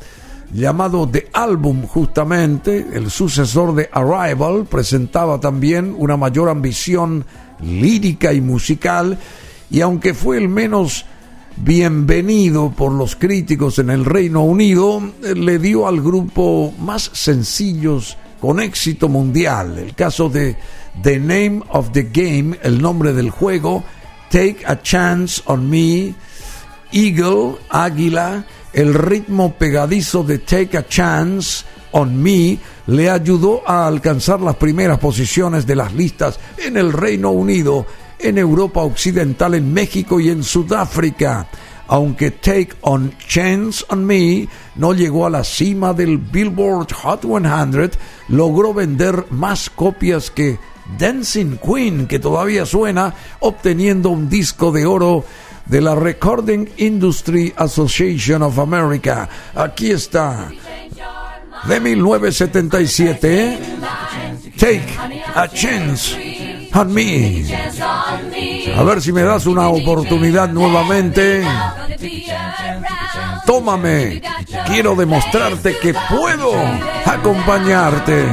llamado The Album justamente, el sucesor de Arrival, presentaba también una mayor ambición lírica y musical y aunque fue el menos bienvenido por los críticos en el Reino Unido, le dio al grupo más sencillos con éxito mundial. El caso de The Name of the Game, el nombre del juego, Take a Chance on Me, Eagle, Águila, el ritmo pegadizo de Take a Chance on Me le ayudó a alcanzar las primeras posiciones de las listas en el Reino Unido, en Europa Occidental, en México y en Sudáfrica. Aunque Take on Chance on Me no llegó a la cima del Billboard Hot 100, logró vender más copias que Dancing Queen, que todavía suena, obteniendo un disco de oro de la Recording Industry Association of America. Aquí está, de 1977, Take a Chance on Me. A ver si me das una oportunidad nuevamente. Tómame, quiero demostrarte que puedo acompañarte.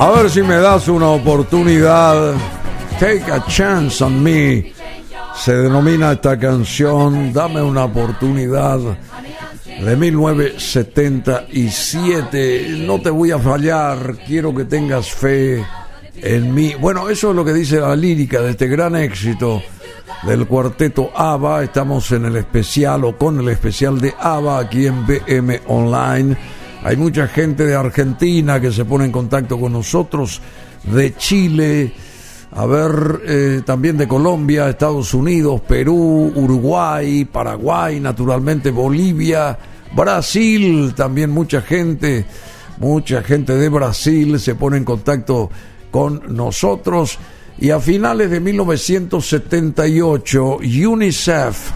A ver si me das una oportunidad. Take a chance on me. Se denomina esta canción Dame una oportunidad de 1977. No te voy a fallar, quiero que tengas fe en mí. Bueno, eso es lo que dice la lírica de este gran éxito del cuarteto ABBA. Estamos en el especial o con el especial de ABBA aquí en BM Online. Hay mucha gente de Argentina que se pone en contacto con nosotros, de Chile, a ver, eh, también de Colombia, Estados Unidos, Perú, Uruguay, Paraguay, naturalmente Bolivia, Brasil, también mucha gente, mucha gente de Brasil se pone en contacto con nosotros. Y a finales de 1978, UNICEF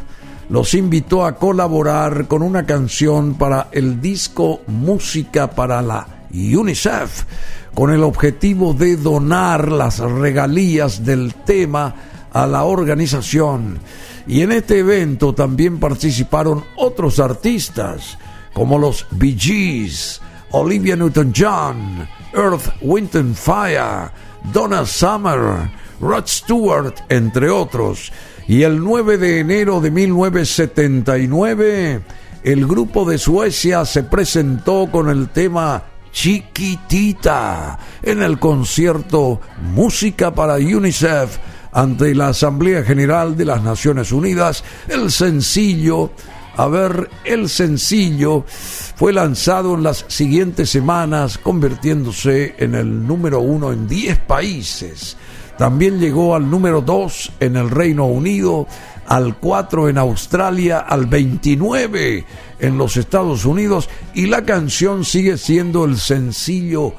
los invitó a colaborar con una canción para el disco Música para la UNICEF, con el objetivo de donar las regalías del tema a la organización. Y en este evento también participaron otros artistas, como los Bee Gees, Olivia Newton-John, Earth, Wind and Fire, Donna Summer, Rod Stewart, entre otros. Y el 9 de enero de 1979, el grupo de Suecia se presentó con el tema Chiquitita en el concierto Música para UNICEF ante la Asamblea General de las Naciones Unidas. El sencillo, a ver, el sencillo fue lanzado en las siguientes semanas, convirtiéndose en el número uno en 10 países. También llegó al número 2 en el Reino Unido, al 4 en Australia, al 29 en los Estados Unidos y la canción sigue siendo el sencillo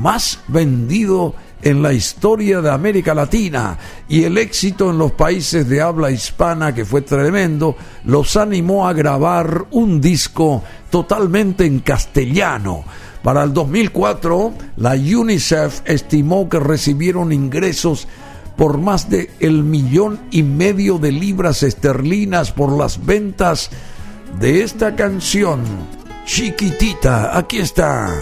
más vendido en la historia de América Latina y el éxito en los países de habla hispana que fue tremendo los animó a grabar un disco totalmente en castellano para el 2004, la UNICEF estimó que recibieron ingresos por más de el millón y medio de libras esterlinas por las ventas de esta canción chiquitita. Aquí está,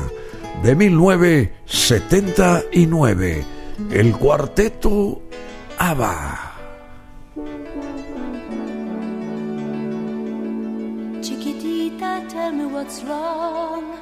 de 1979, el cuarteto ABBA. Chiquitita, tell me what's wrong.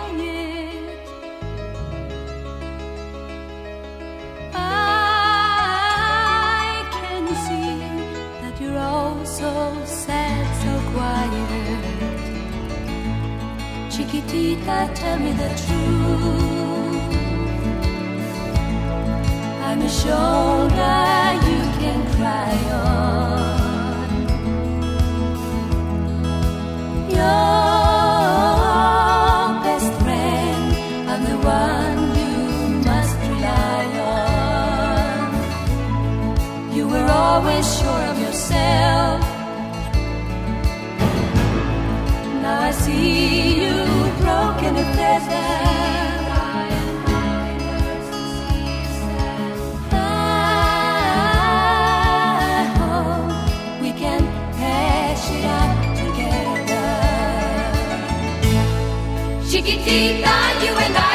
so sad, so quiet. Chiquitita, tell me the truth. I'm a shoulder you can cry on. Your best friend, I'm the one you must rely on. You were always sure of yourself. See you broken and I hope we can hash it out together. Chiquitita, you and I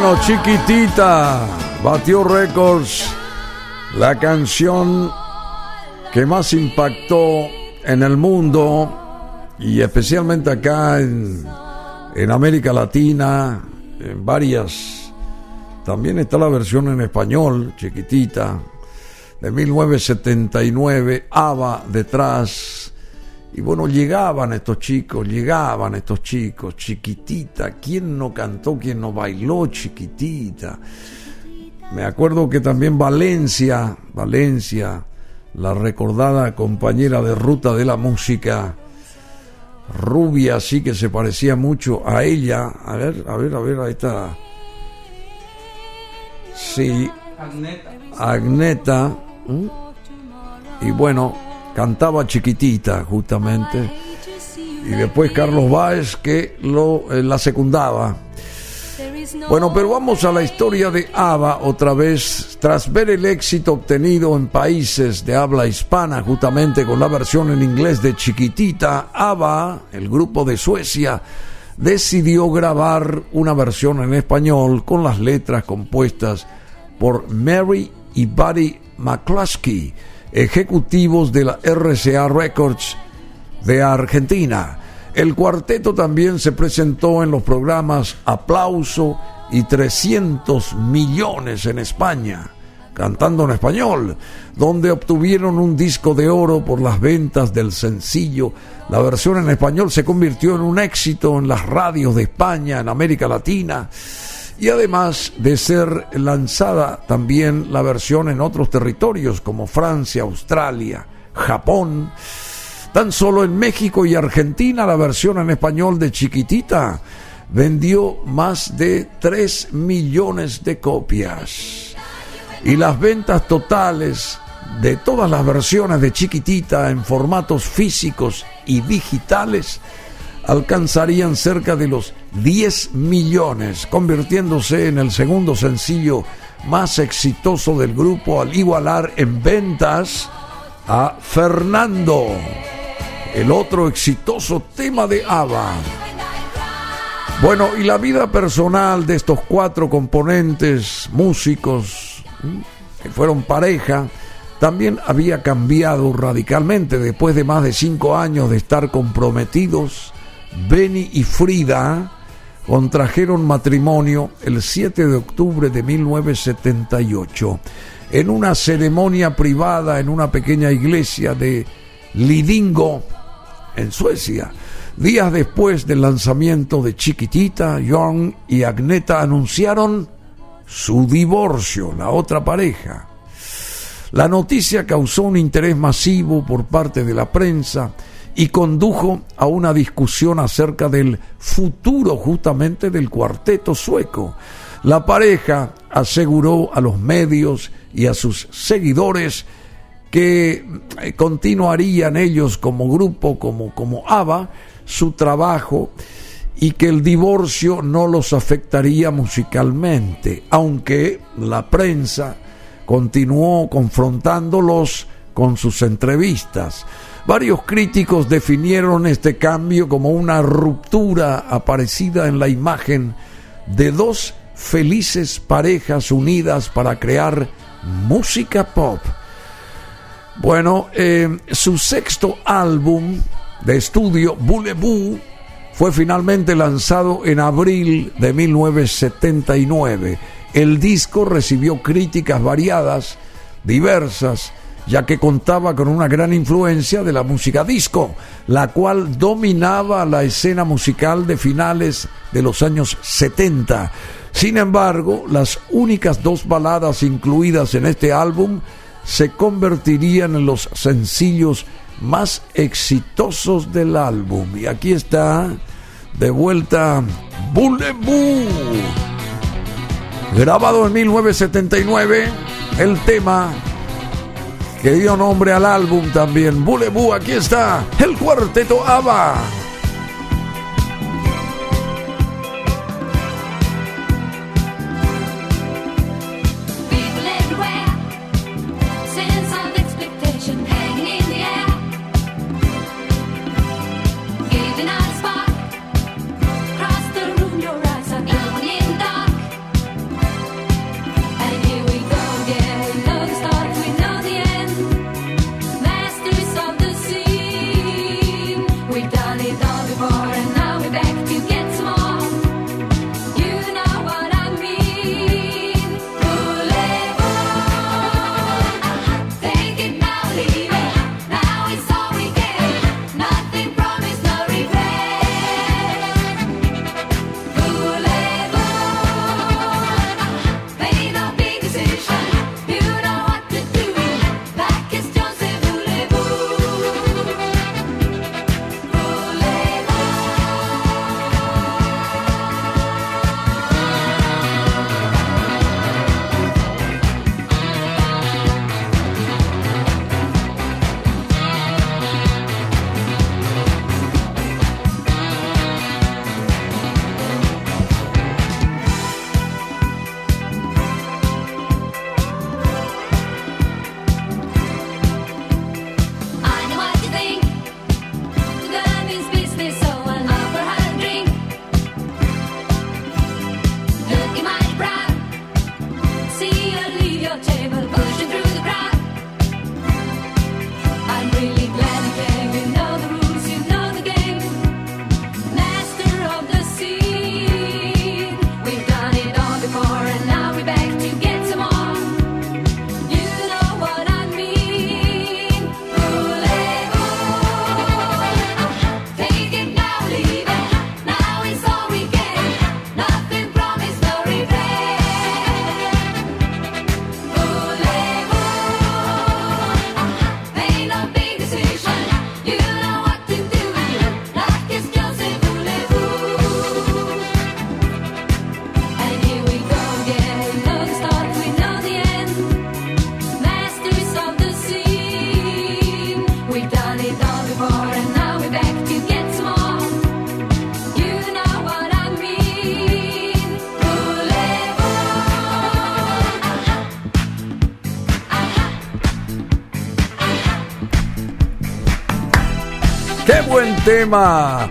Bueno, chiquitita, batió récords la canción que más impactó en el mundo y especialmente acá en, en América Latina, en varias. También está la versión en español, chiquitita, de 1979, ABBA detrás. Y bueno, llegaban estos chicos, llegaban estos chicos, chiquitita. ¿Quién no cantó, quién no bailó chiquitita? Me acuerdo que también Valencia, Valencia, la recordada compañera de ruta de la música, rubia, así que se parecía mucho a ella. A ver, a ver, a ver, ahí está. Sí, Agneta. ¿Mm? Y bueno, cantaba chiquitita, justamente. Y después Carlos Báez, que lo, eh, la secundaba. Bueno, pero vamos a la historia de ABBA otra vez. Tras ver el éxito obtenido en países de habla hispana, justamente con la versión en inglés de Chiquitita, ABBA, el grupo de Suecia, decidió grabar una versión en español con las letras compuestas por Mary y Buddy McCluskey, ejecutivos de la RCA Records de Argentina. El cuarteto también se presentó en los programas Aplauso y 300 millones en España, cantando en español, donde obtuvieron un disco de oro por las ventas del sencillo. La versión en español se convirtió en un éxito en las radios de España, en América Latina, y además de ser lanzada también la versión en otros territorios como Francia, Australia, Japón. Tan solo en México y Argentina la versión en español de Chiquitita vendió más de 3 millones de copias. Y las ventas totales de todas las versiones de Chiquitita en formatos físicos y digitales alcanzarían cerca de los 10 millones, convirtiéndose en el segundo sencillo más exitoso del grupo al igualar en ventas a Fernando, el otro exitoso tema de ABBA. Bueno, y la vida personal de estos cuatro componentes músicos que fueron pareja también había cambiado radicalmente después de más de cinco años de estar comprometidos. Benny y Frida contrajeron matrimonio el 7 de octubre de 1978 en una ceremonia privada en una pequeña iglesia de Lidingo, en Suecia. Días después del lanzamiento de Chiquitita, John y Agneta anunciaron su divorcio, la otra pareja. La noticia causó un interés masivo por parte de la prensa y condujo a una discusión acerca del futuro justamente del cuarteto sueco. La pareja aseguró a los medios y a sus seguidores que eh, continuarían ellos como grupo, como, como ABBA, su trabajo y que el divorcio no los afectaría musicalmente, aunque la prensa continuó confrontándolos con sus entrevistas. Varios críticos definieron este cambio como una ruptura aparecida en la imagen de dos felices parejas unidas para crear música pop. Bueno, eh, su sexto álbum de estudio, Boulevou, fue finalmente lanzado en abril de 1979. El disco recibió críticas variadas, diversas, ya que contaba con una gran influencia de la música disco, la cual dominaba la escena musical de finales de los años 70. Sin embargo, las únicas dos baladas incluidas en este álbum se convertirían en los sencillos más exitosos del álbum. Y aquí está de vuelta Boulevou. Grabado en 1979, el tema que dio nombre al álbum también. Boulevou, aquí está el cuarteto ABBA. ¡Qué buen tema!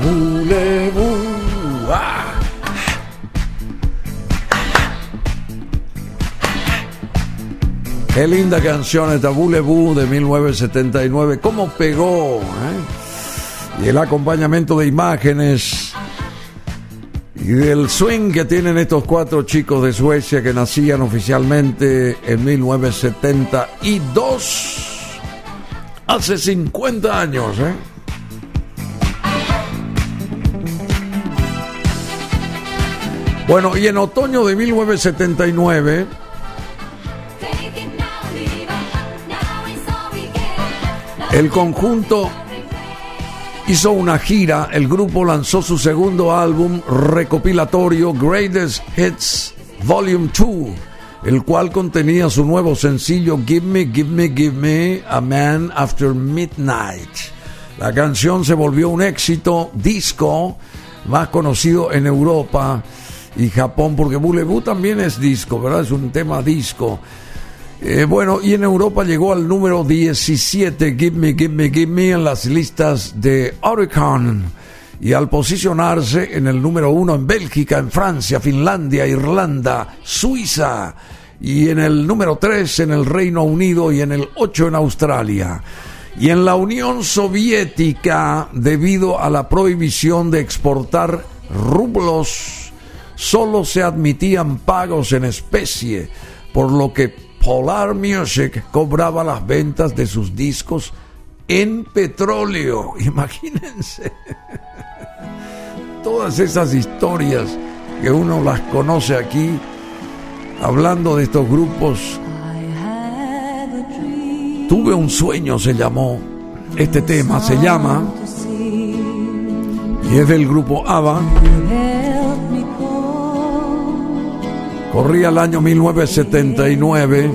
Boulevou. ¡Ah! Qué linda canción esta Boulevou de 1979. ¿Cómo pegó? eh? Y el acompañamiento de imágenes y del swing que tienen estos cuatro chicos de Suecia que nacían oficialmente en 1972. Hace 50 años, ¿eh? Bueno, y en otoño de 1979, Take it now, leave it. Now it's all we get. el conjunto hizo una gira, el grupo lanzó su segundo álbum recopilatorio Greatest Hits Volume 2, el cual contenía su nuevo sencillo Give Me, Give Me, Give Me a Man After Midnight. La canción se volvió un éxito disco más conocido en Europa y Japón, porque Boulevou también es disco, ¿verdad? Es un tema disco. Eh, bueno, y en Europa llegó al número 17, Give Me, Give Me, Give Me, en las listas de Oricon. Y al posicionarse en el número uno en Bélgica, en Francia, Finlandia, Irlanda, Suiza. Y en el número 3 en el Reino Unido y en el 8 en Australia. Y en la Unión Soviética, debido a la prohibición de exportar rublos, solo se admitían pagos en especie, por lo que Polar Music cobraba las ventas de sus discos en petróleo. (laughs) Imagínense. Todas esas historias que uno las conoce aquí, hablando de estos grupos. Tuve un sueño, se llamó. Este tema se llama. Y es del grupo ABBA. Corría el año 1979.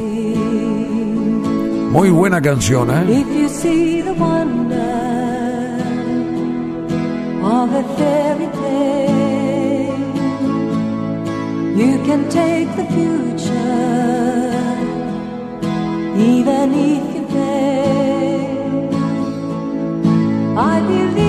Muy buena canción, ¿eh? You can take the future, even if you fail. I believe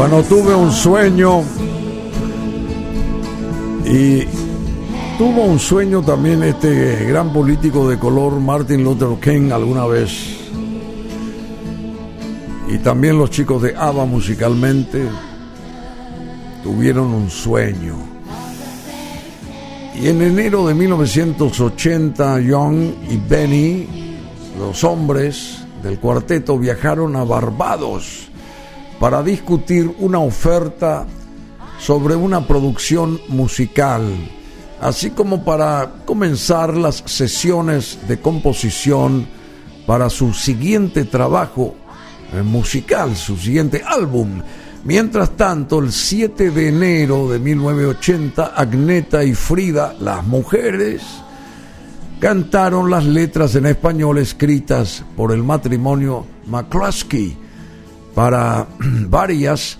Bueno, tuve un sueño y tuvo un sueño también este gran político de color Martin Luther King alguna vez. Y también los chicos de ABBA musicalmente tuvieron un sueño. Y en enero de 1980, Young y Benny, los hombres del cuarteto, viajaron a Barbados para discutir una oferta sobre una producción musical, así como para comenzar las sesiones de composición para su siguiente trabajo eh, musical, su siguiente álbum. Mientras tanto, el 7 de enero de 1980, Agneta y Frida, las mujeres, cantaron las letras en español escritas por el matrimonio McCluskey para (clears throat) varias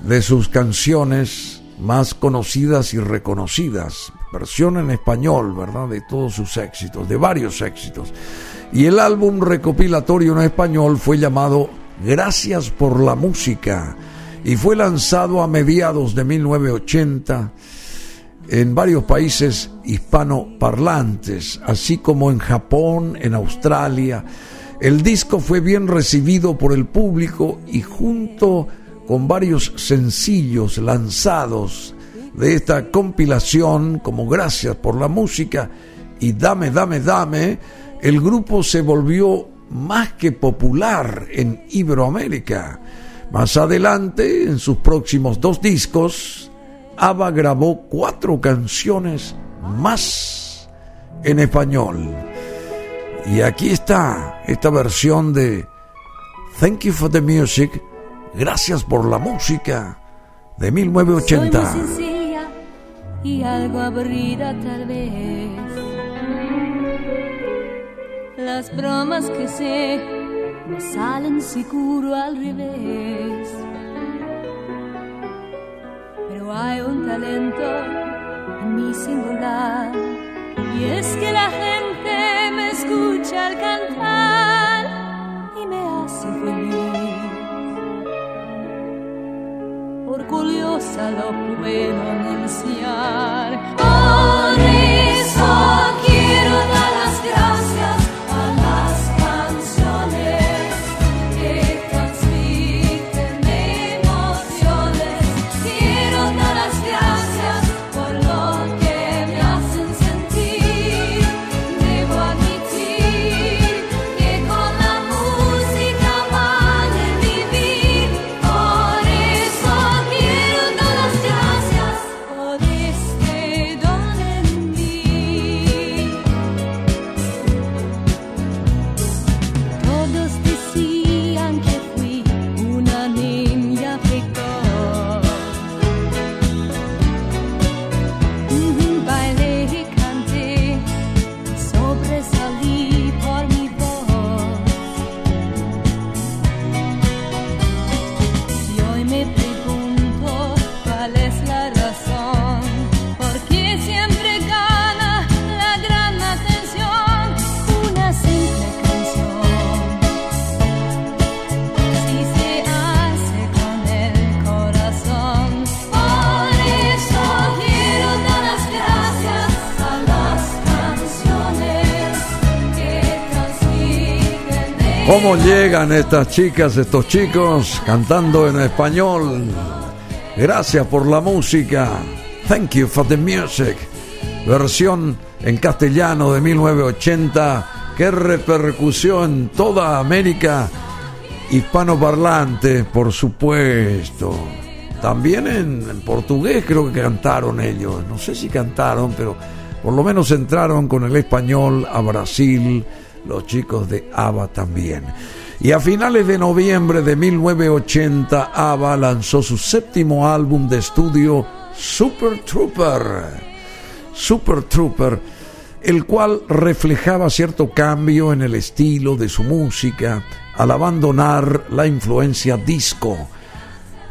de sus canciones más conocidas y reconocidas. Versión en español, ¿verdad? De todos sus éxitos, de varios éxitos. Y el álbum recopilatorio en español fue llamado Gracias por la música y fue lanzado a mediados de 1980 en varios países hispanoparlantes, así como en Japón, en Australia. El disco fue bien recibido por el público y junto con varios sencillos lanzados de esta compilación, como Gracias por la música y Dame, Dame, Dame, el grupo se volvió más que popular en Iberoamérica. Más adelante, en sus próximos dos discos, ABBA grabó cuatro canciones más en español. Y aquí está esta versión de Thank You for the Music, gracias por la música de Soy muy 1980. y algo aburrida tal vez. Las bromas que sé me salen seguro al revés. Pero hay un talento en mi singular y es que la gente escucha al cantar y me hace feliz orgullosa lo puedo anunciar. Por ¿Cómo llegan estas chicas, estos chicos cantando en español? Gracias por la música. Thank you for the music. Versión en castellano de 1980 que repercutió en toda América hispanoparlante, por supuesto. También en, en portugués creo que cantaron ellos. No sé si cantaron, pero por lo menos entraron con el español a Brasil, los chicos de ABBA también. Y a finales de noviembre de 1980, ABBA lanzó su séptimo álbum de estudio, Super Trooper. Super Trooper, el cual reflejaba cierto cambio en el estilo de su música al abandonar la influencia disco,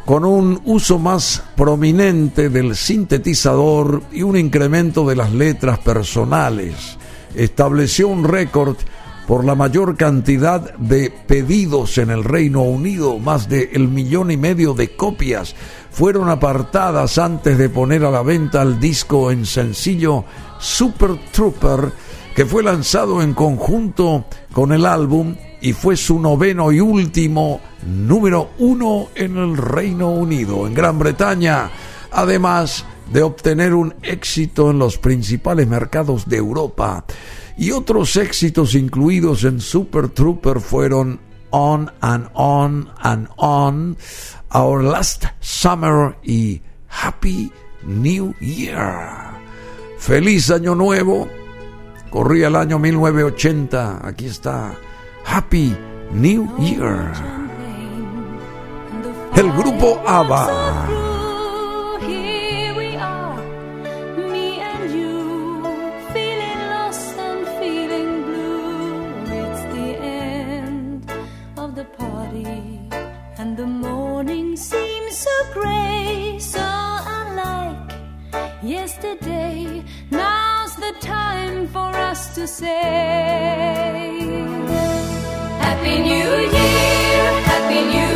con un uso más prominente del sintetizador y un incremento de las letras personales. Estableció un récord por la mayor cantidad de pedidos en el Reino Unido, más de el millón y medio de copias fueron apartadas antes de poner a la venta el disco en sencillo Super Trooper, que fue lanzado en conjunto con el álbum y fue su noveno y último número uno en el Reino Unido, en Gran Bretaña, además de obtener un éxito en los principales mercados de Europa. Y otros éxitos incluidos en Super Trooper fueron On and On and On, Our Last Summer y Happy New Year. Feliz Año Nuevo. Corría el año 1980. Aquí está. Happy New Year. El grupo ABBA. To say. Happy New Year, Happy New Year.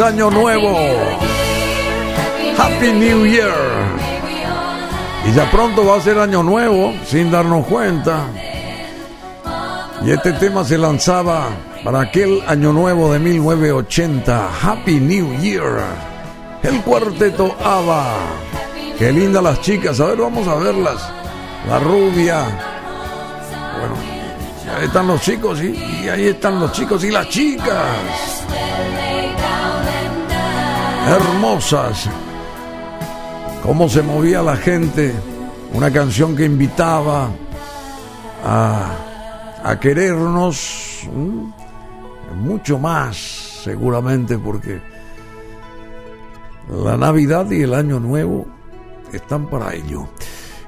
Año Nuevo. Happy New Year. Y ya pronto va a ser Año Nuevo, sin darnos cuenta. Y este tema se lanzaba para aquel Año Nuevo de 1980. Happy New Year. El cuarteto ABBA. Qué lindas las chicas. A ver, vamos a verlas. La rubia. Bueno, ahí están los chicos y ahí están los chicos y las chicas. Hermosas. Cómo se movía la gente. Una canción que invitaba a, a querernos mucho más, seguramente, porque la Navidad y el Año Nuevo están para ello.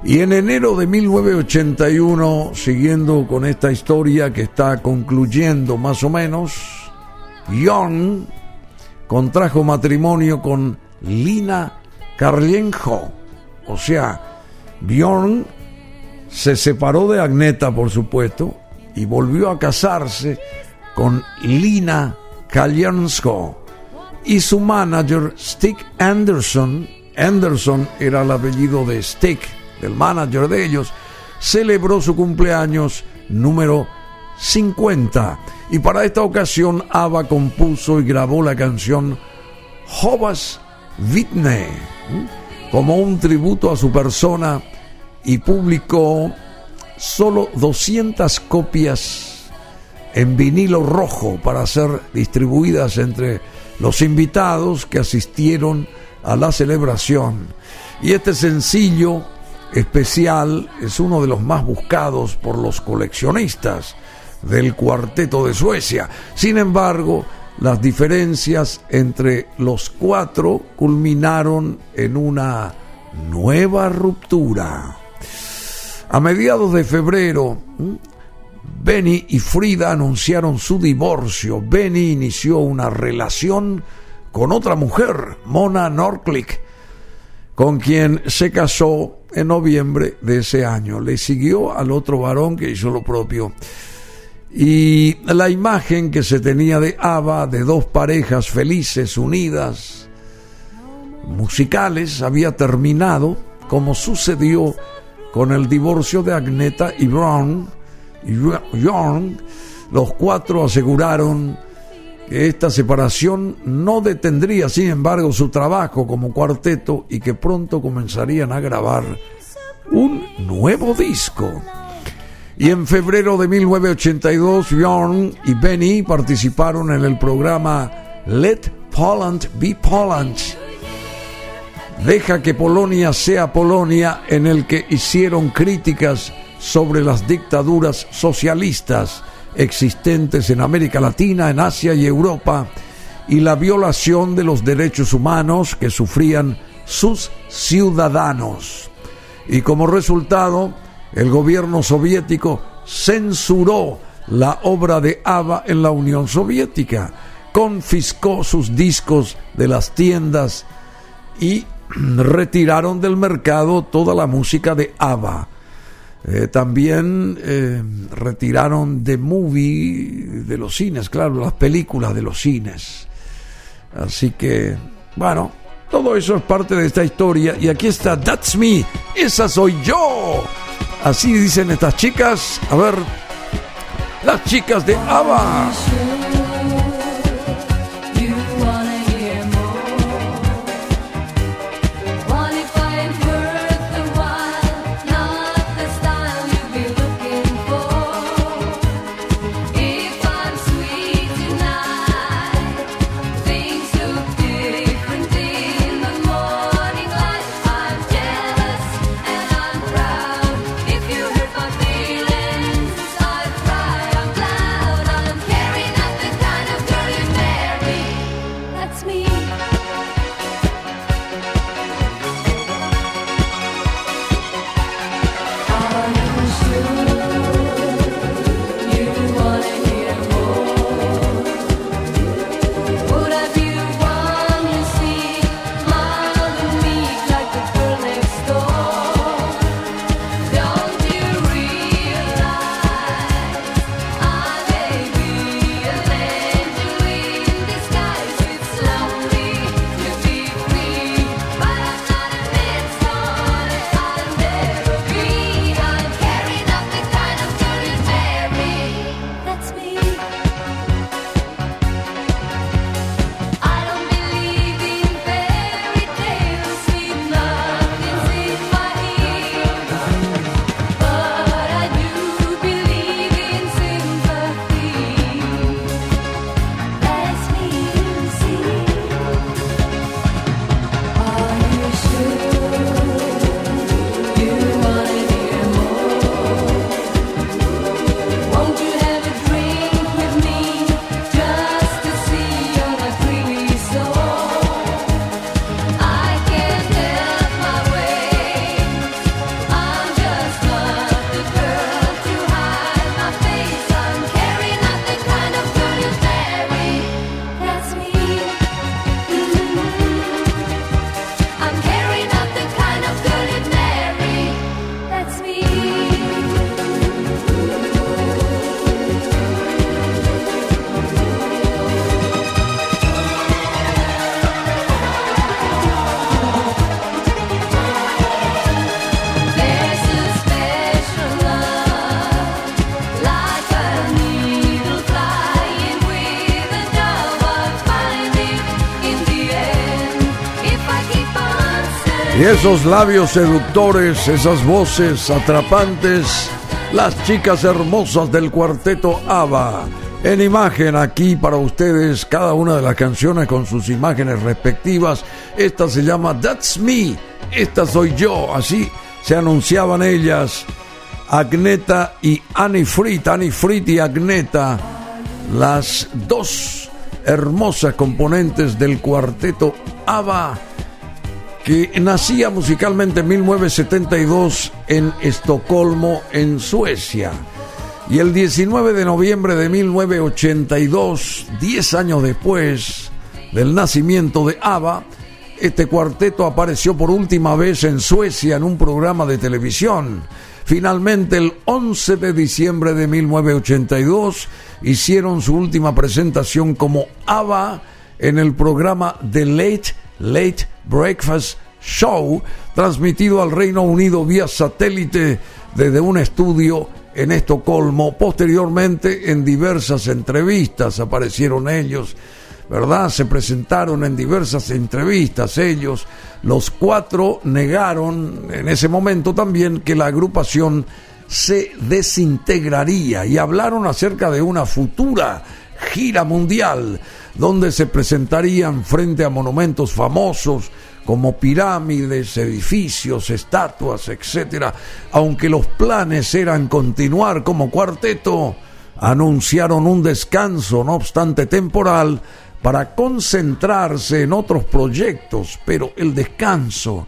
Y en enero de 1981, siguiendo con esta historia que está concluyendo más o menos, Young contrajo matrimonio con Lina Karlienko. O sea, Bjorn se separó de Agneta, por supuesto, y volvió a casarse con Lina Karlienko. Y su manager, Stig Anderson, Anderson era el apellido de Stig, del manager de ellos, celebró su cumpleaños número 50. Y para esta ocasión, ABBA compuso y grabó la canción Hobas Vitne como un tributo a su persona y publicó solo 200 copias en vinilo rojo para ser distribuidas entre los invitados que asistieron a la celebración. Y este sencillo especial es uno de los más buscados por los coleccionistas del cuarteto de Suecia. Sin embargo, las diferencias entre los cuatro culminaron en una nueva ruptura. A mediados de febrero, Benny y Frida anunciaron su divorcio. Benny inició una relación con otra mujer, Mona Norklick, con quien se casó en noviembre de ese año. Le siguió al otro varón que hizo lo propio. Y la imagen que se tenía de Ava, de dos parejas felices, unidas, musicales, había terminado, como sucedió con el divorcio de Agneta y Brown. Y Bjorn, los cuatro aseguraron que esta separación no detendría, sin embargo, su trabajo como cuarteto y que pronto comenzarían a grabar un nuevo disco. Y en febrero de 1982, Bjorn y Benny participaron en el programa Let Poland Be Poland. Deja que Polonia sea Polonia, en el que hicieron críticas sobre las dictaduras socialistas existentes en América Latina, en Asia y Europa, y la violación de los derechos humanos que sufrían sus ciudadanos. Y como resultado, el gobierno soviético censuró la obra de ABBA en la Unión Soviética, confiscó sus discos de las tiendas y (clears throat) retiraron del mercado toda la música de ABBA. Eh, también eh, retiraron de movie de los cines, claro, las películas de los cines. Así que, bueno, todo eso es parte de esta historia. Y aquí está That's Me, esa soy yo. Así dicen estas chicas. A ver, las chicas de ABBA. Y esos labios seductores, esas voces atrapantes, las chicas hermosas del cuarteto ABBA. En imagen aquí para ustedes cada una de las canciones con sus imágenes respectivas. Esta se llama That's Me, esta soy yo, así se anunciaban ellas. Agneta y Annie Frit, Annie Frit y Agneta, las dos hermosas componentes del cuarteto ABBA que nacía musicalmente en 1972 en Estocolmo, en Suecia. Y el 19 de noviembre de 1982, 10 años después del nacimiento de ABBA, este cuarteto apareció por última vez en Suecia en un programa de televisión. Finalmente, el 11 de diciembre de 1982, hicieron su última presentación como ABBA en el programa The Late Late Breakfast Show, transmitido al Reino Unido vía satélite desde un estudio en Estocolmo. Posteriormente, en diversas entrevistas aparecieron ellos, ¿verdad? Se presentaron en diversas entrevistas ellos. Los cuatro negaron en ese momento también que la agrupación se desintegraría y hablaron acerca de una futura gira mundial donde se presentarían frente a monumentos famosos como pirámides, edificios, estatuas, etcétera. Aunque los planes eran continuar como cuarteto, anunciaron un descanso, no obstante temporal, para concentrarse en otros proyectos, pero el descanso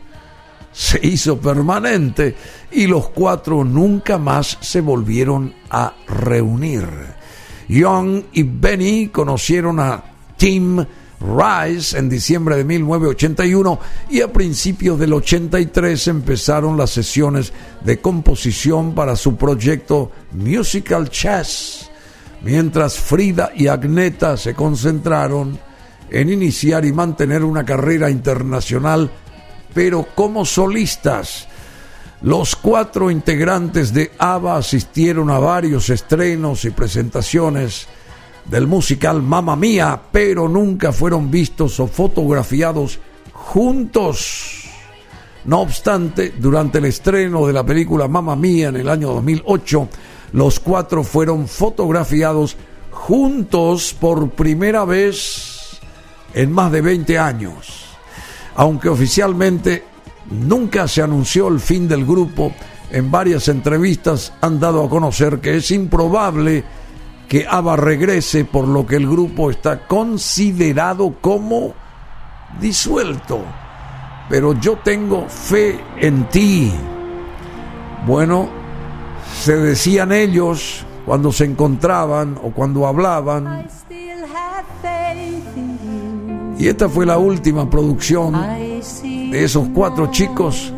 se hizo permanente y los cuatro nunca más se volvieron a reunir. Young y Benny conocieron a Tim Rice en diciembre de 1981 y a principios del 83 empezaron las sesiones de composición para su proyecto Musical Chess, mientras Frida y Agneta se concentraron en iniciar y mantener una carrera internacional, pero como solistas. Los cuatro integrantes de ABBA asistieron a varios estrenos y presentaciones del musical Mamma Mía, pero nunca fueron vistos o fotografiados juntos. No obstante, durante el estreno de la película Mamma Mía en el año 2008, los cuatro fueron fotografiados juntos por primera vez en más de 20 años. Aunque oficialmente nunca se anunció el fin del grupo, en varias entrevistas han dado a conocer que es improbable que ABBA regrese, por lo que el grupo está considerado como disuelto. Pero yo tengo fe en ti. Bueno, se decían ellos cuando se encontraban o cuando hablaban. Y esta fue la última producción de esos cuatro chicos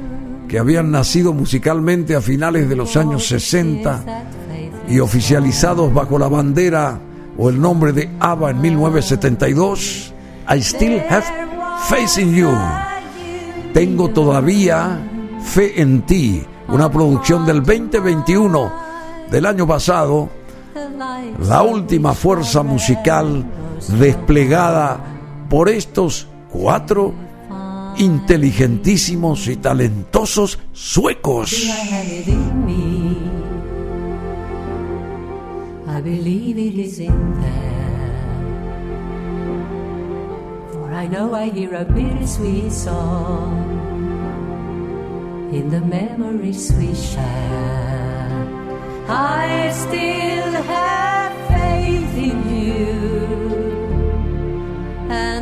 que habían nacido musicalmente a finales de los años 60 that faith y oficializados bajo la bandera o el nombre de ABBA en 1972. I still have faith in you. Tengo todavía fe en ti. Una producción del 2021 del año pasado. La última fuerza musical desplegada por estos cuatro inteligentísimos y talentosos suecos. Believe it is in there. For I know I hear a bittersweet song in the memories we share. I still have faith in you, and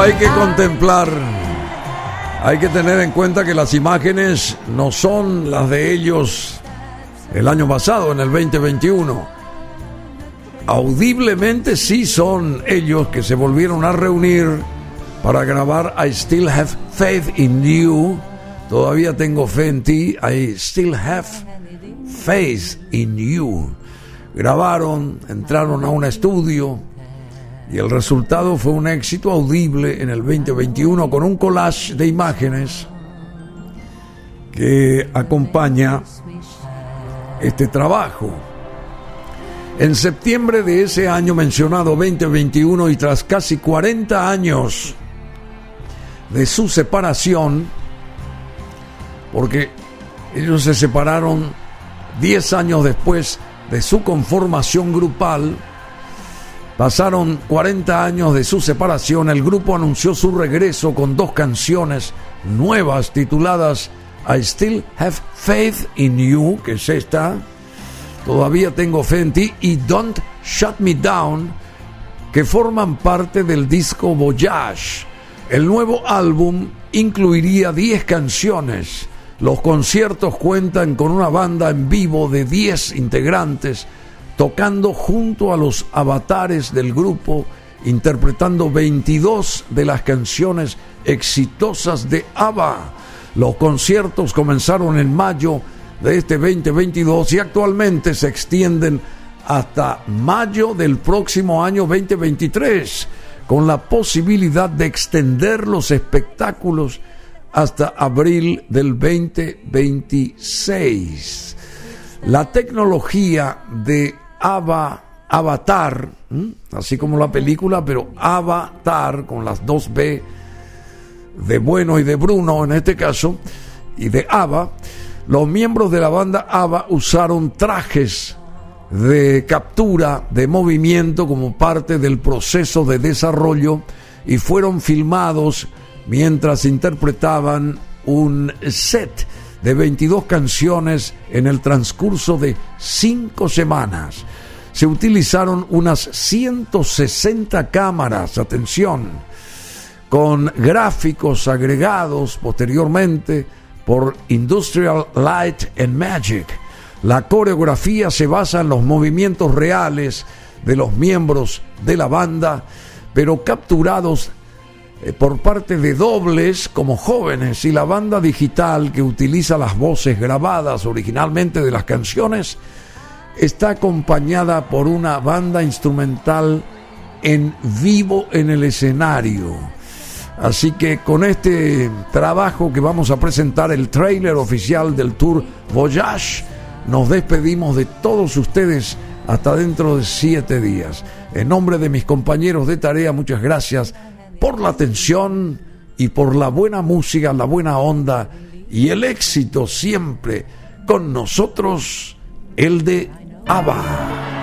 Hay que contemplar, hay que tener en cuenta que las imágenes no son las de ellos el año pasado, en el 2021. Audiblemente sí son ellos que se volvieron a reunir para grabar I Still Have Faith in You. Todavía tengo fe en ti. I Still Have Faith in You. Grabaron, entraron a un estudio y el resultado fue un éxito audible en el 2021 con un collage de imágenes que acompaña este trabajo. En septiembre de ese año mencionado 2021 y tras casi 40 años de su separación, porque ellos se separaron 10 años después de su conformación grupal, Pasaron 40 años de su separación, el grupo anunció su regreso con dos canciones nuevas tituladas I Still Have Faith in You, que es esta, Todavía tengo fe en ti, y Don't Shut Me Down, que forman parte del disco Voyage. El nuevo álbum incluiría 10 canciones. Los conciertos cuentan con una banda en vivo de 10 integrantes tocando junto a los avatares del grupo, interpretando 22 de las canciones exitosas de ABBA. Los conciertos comenzaron en mayo de este 2022 y actualmente se extienden hasta mayo del próximo año 2023, con la posibilidad de extender los espectáculos hasta abril del 2026. La tecnología de Ava, Avatar, así como la película, pero Avatar con las dos B de Bueno y de Bruno en este caso, y de Ava, los miembros de la banda Ava usaron trajes de captura de movimiento como parte del proceso de desarrollo y fueron filmados mientras interpretaban un set de 22 canciones en el transcurso de cinco semanas. Se utilizaron unas 160 cámaras, atención, con gráficos agregados posteriormente por Industrial Light and Magic. La coreografía se basa en los movimientos reales de los miembros de la banda, pero capturados por parte de dobles como jóvenes y la banda digital que utiliza las voces grabadas originalmente de las canciones está acompañada por una banda instrumental en vivo en el escenario. Así que con este trabajo que vamos a presentar, el trailer oficial del Tour Voyage, nos despedimos de todos ustedes hasta dentro de siete días. En nombre de mis compañeros de tarea, muchas gracias por la atención y por la buena música, la buena onda y el éxito siempre con nosotros, el de ABBA.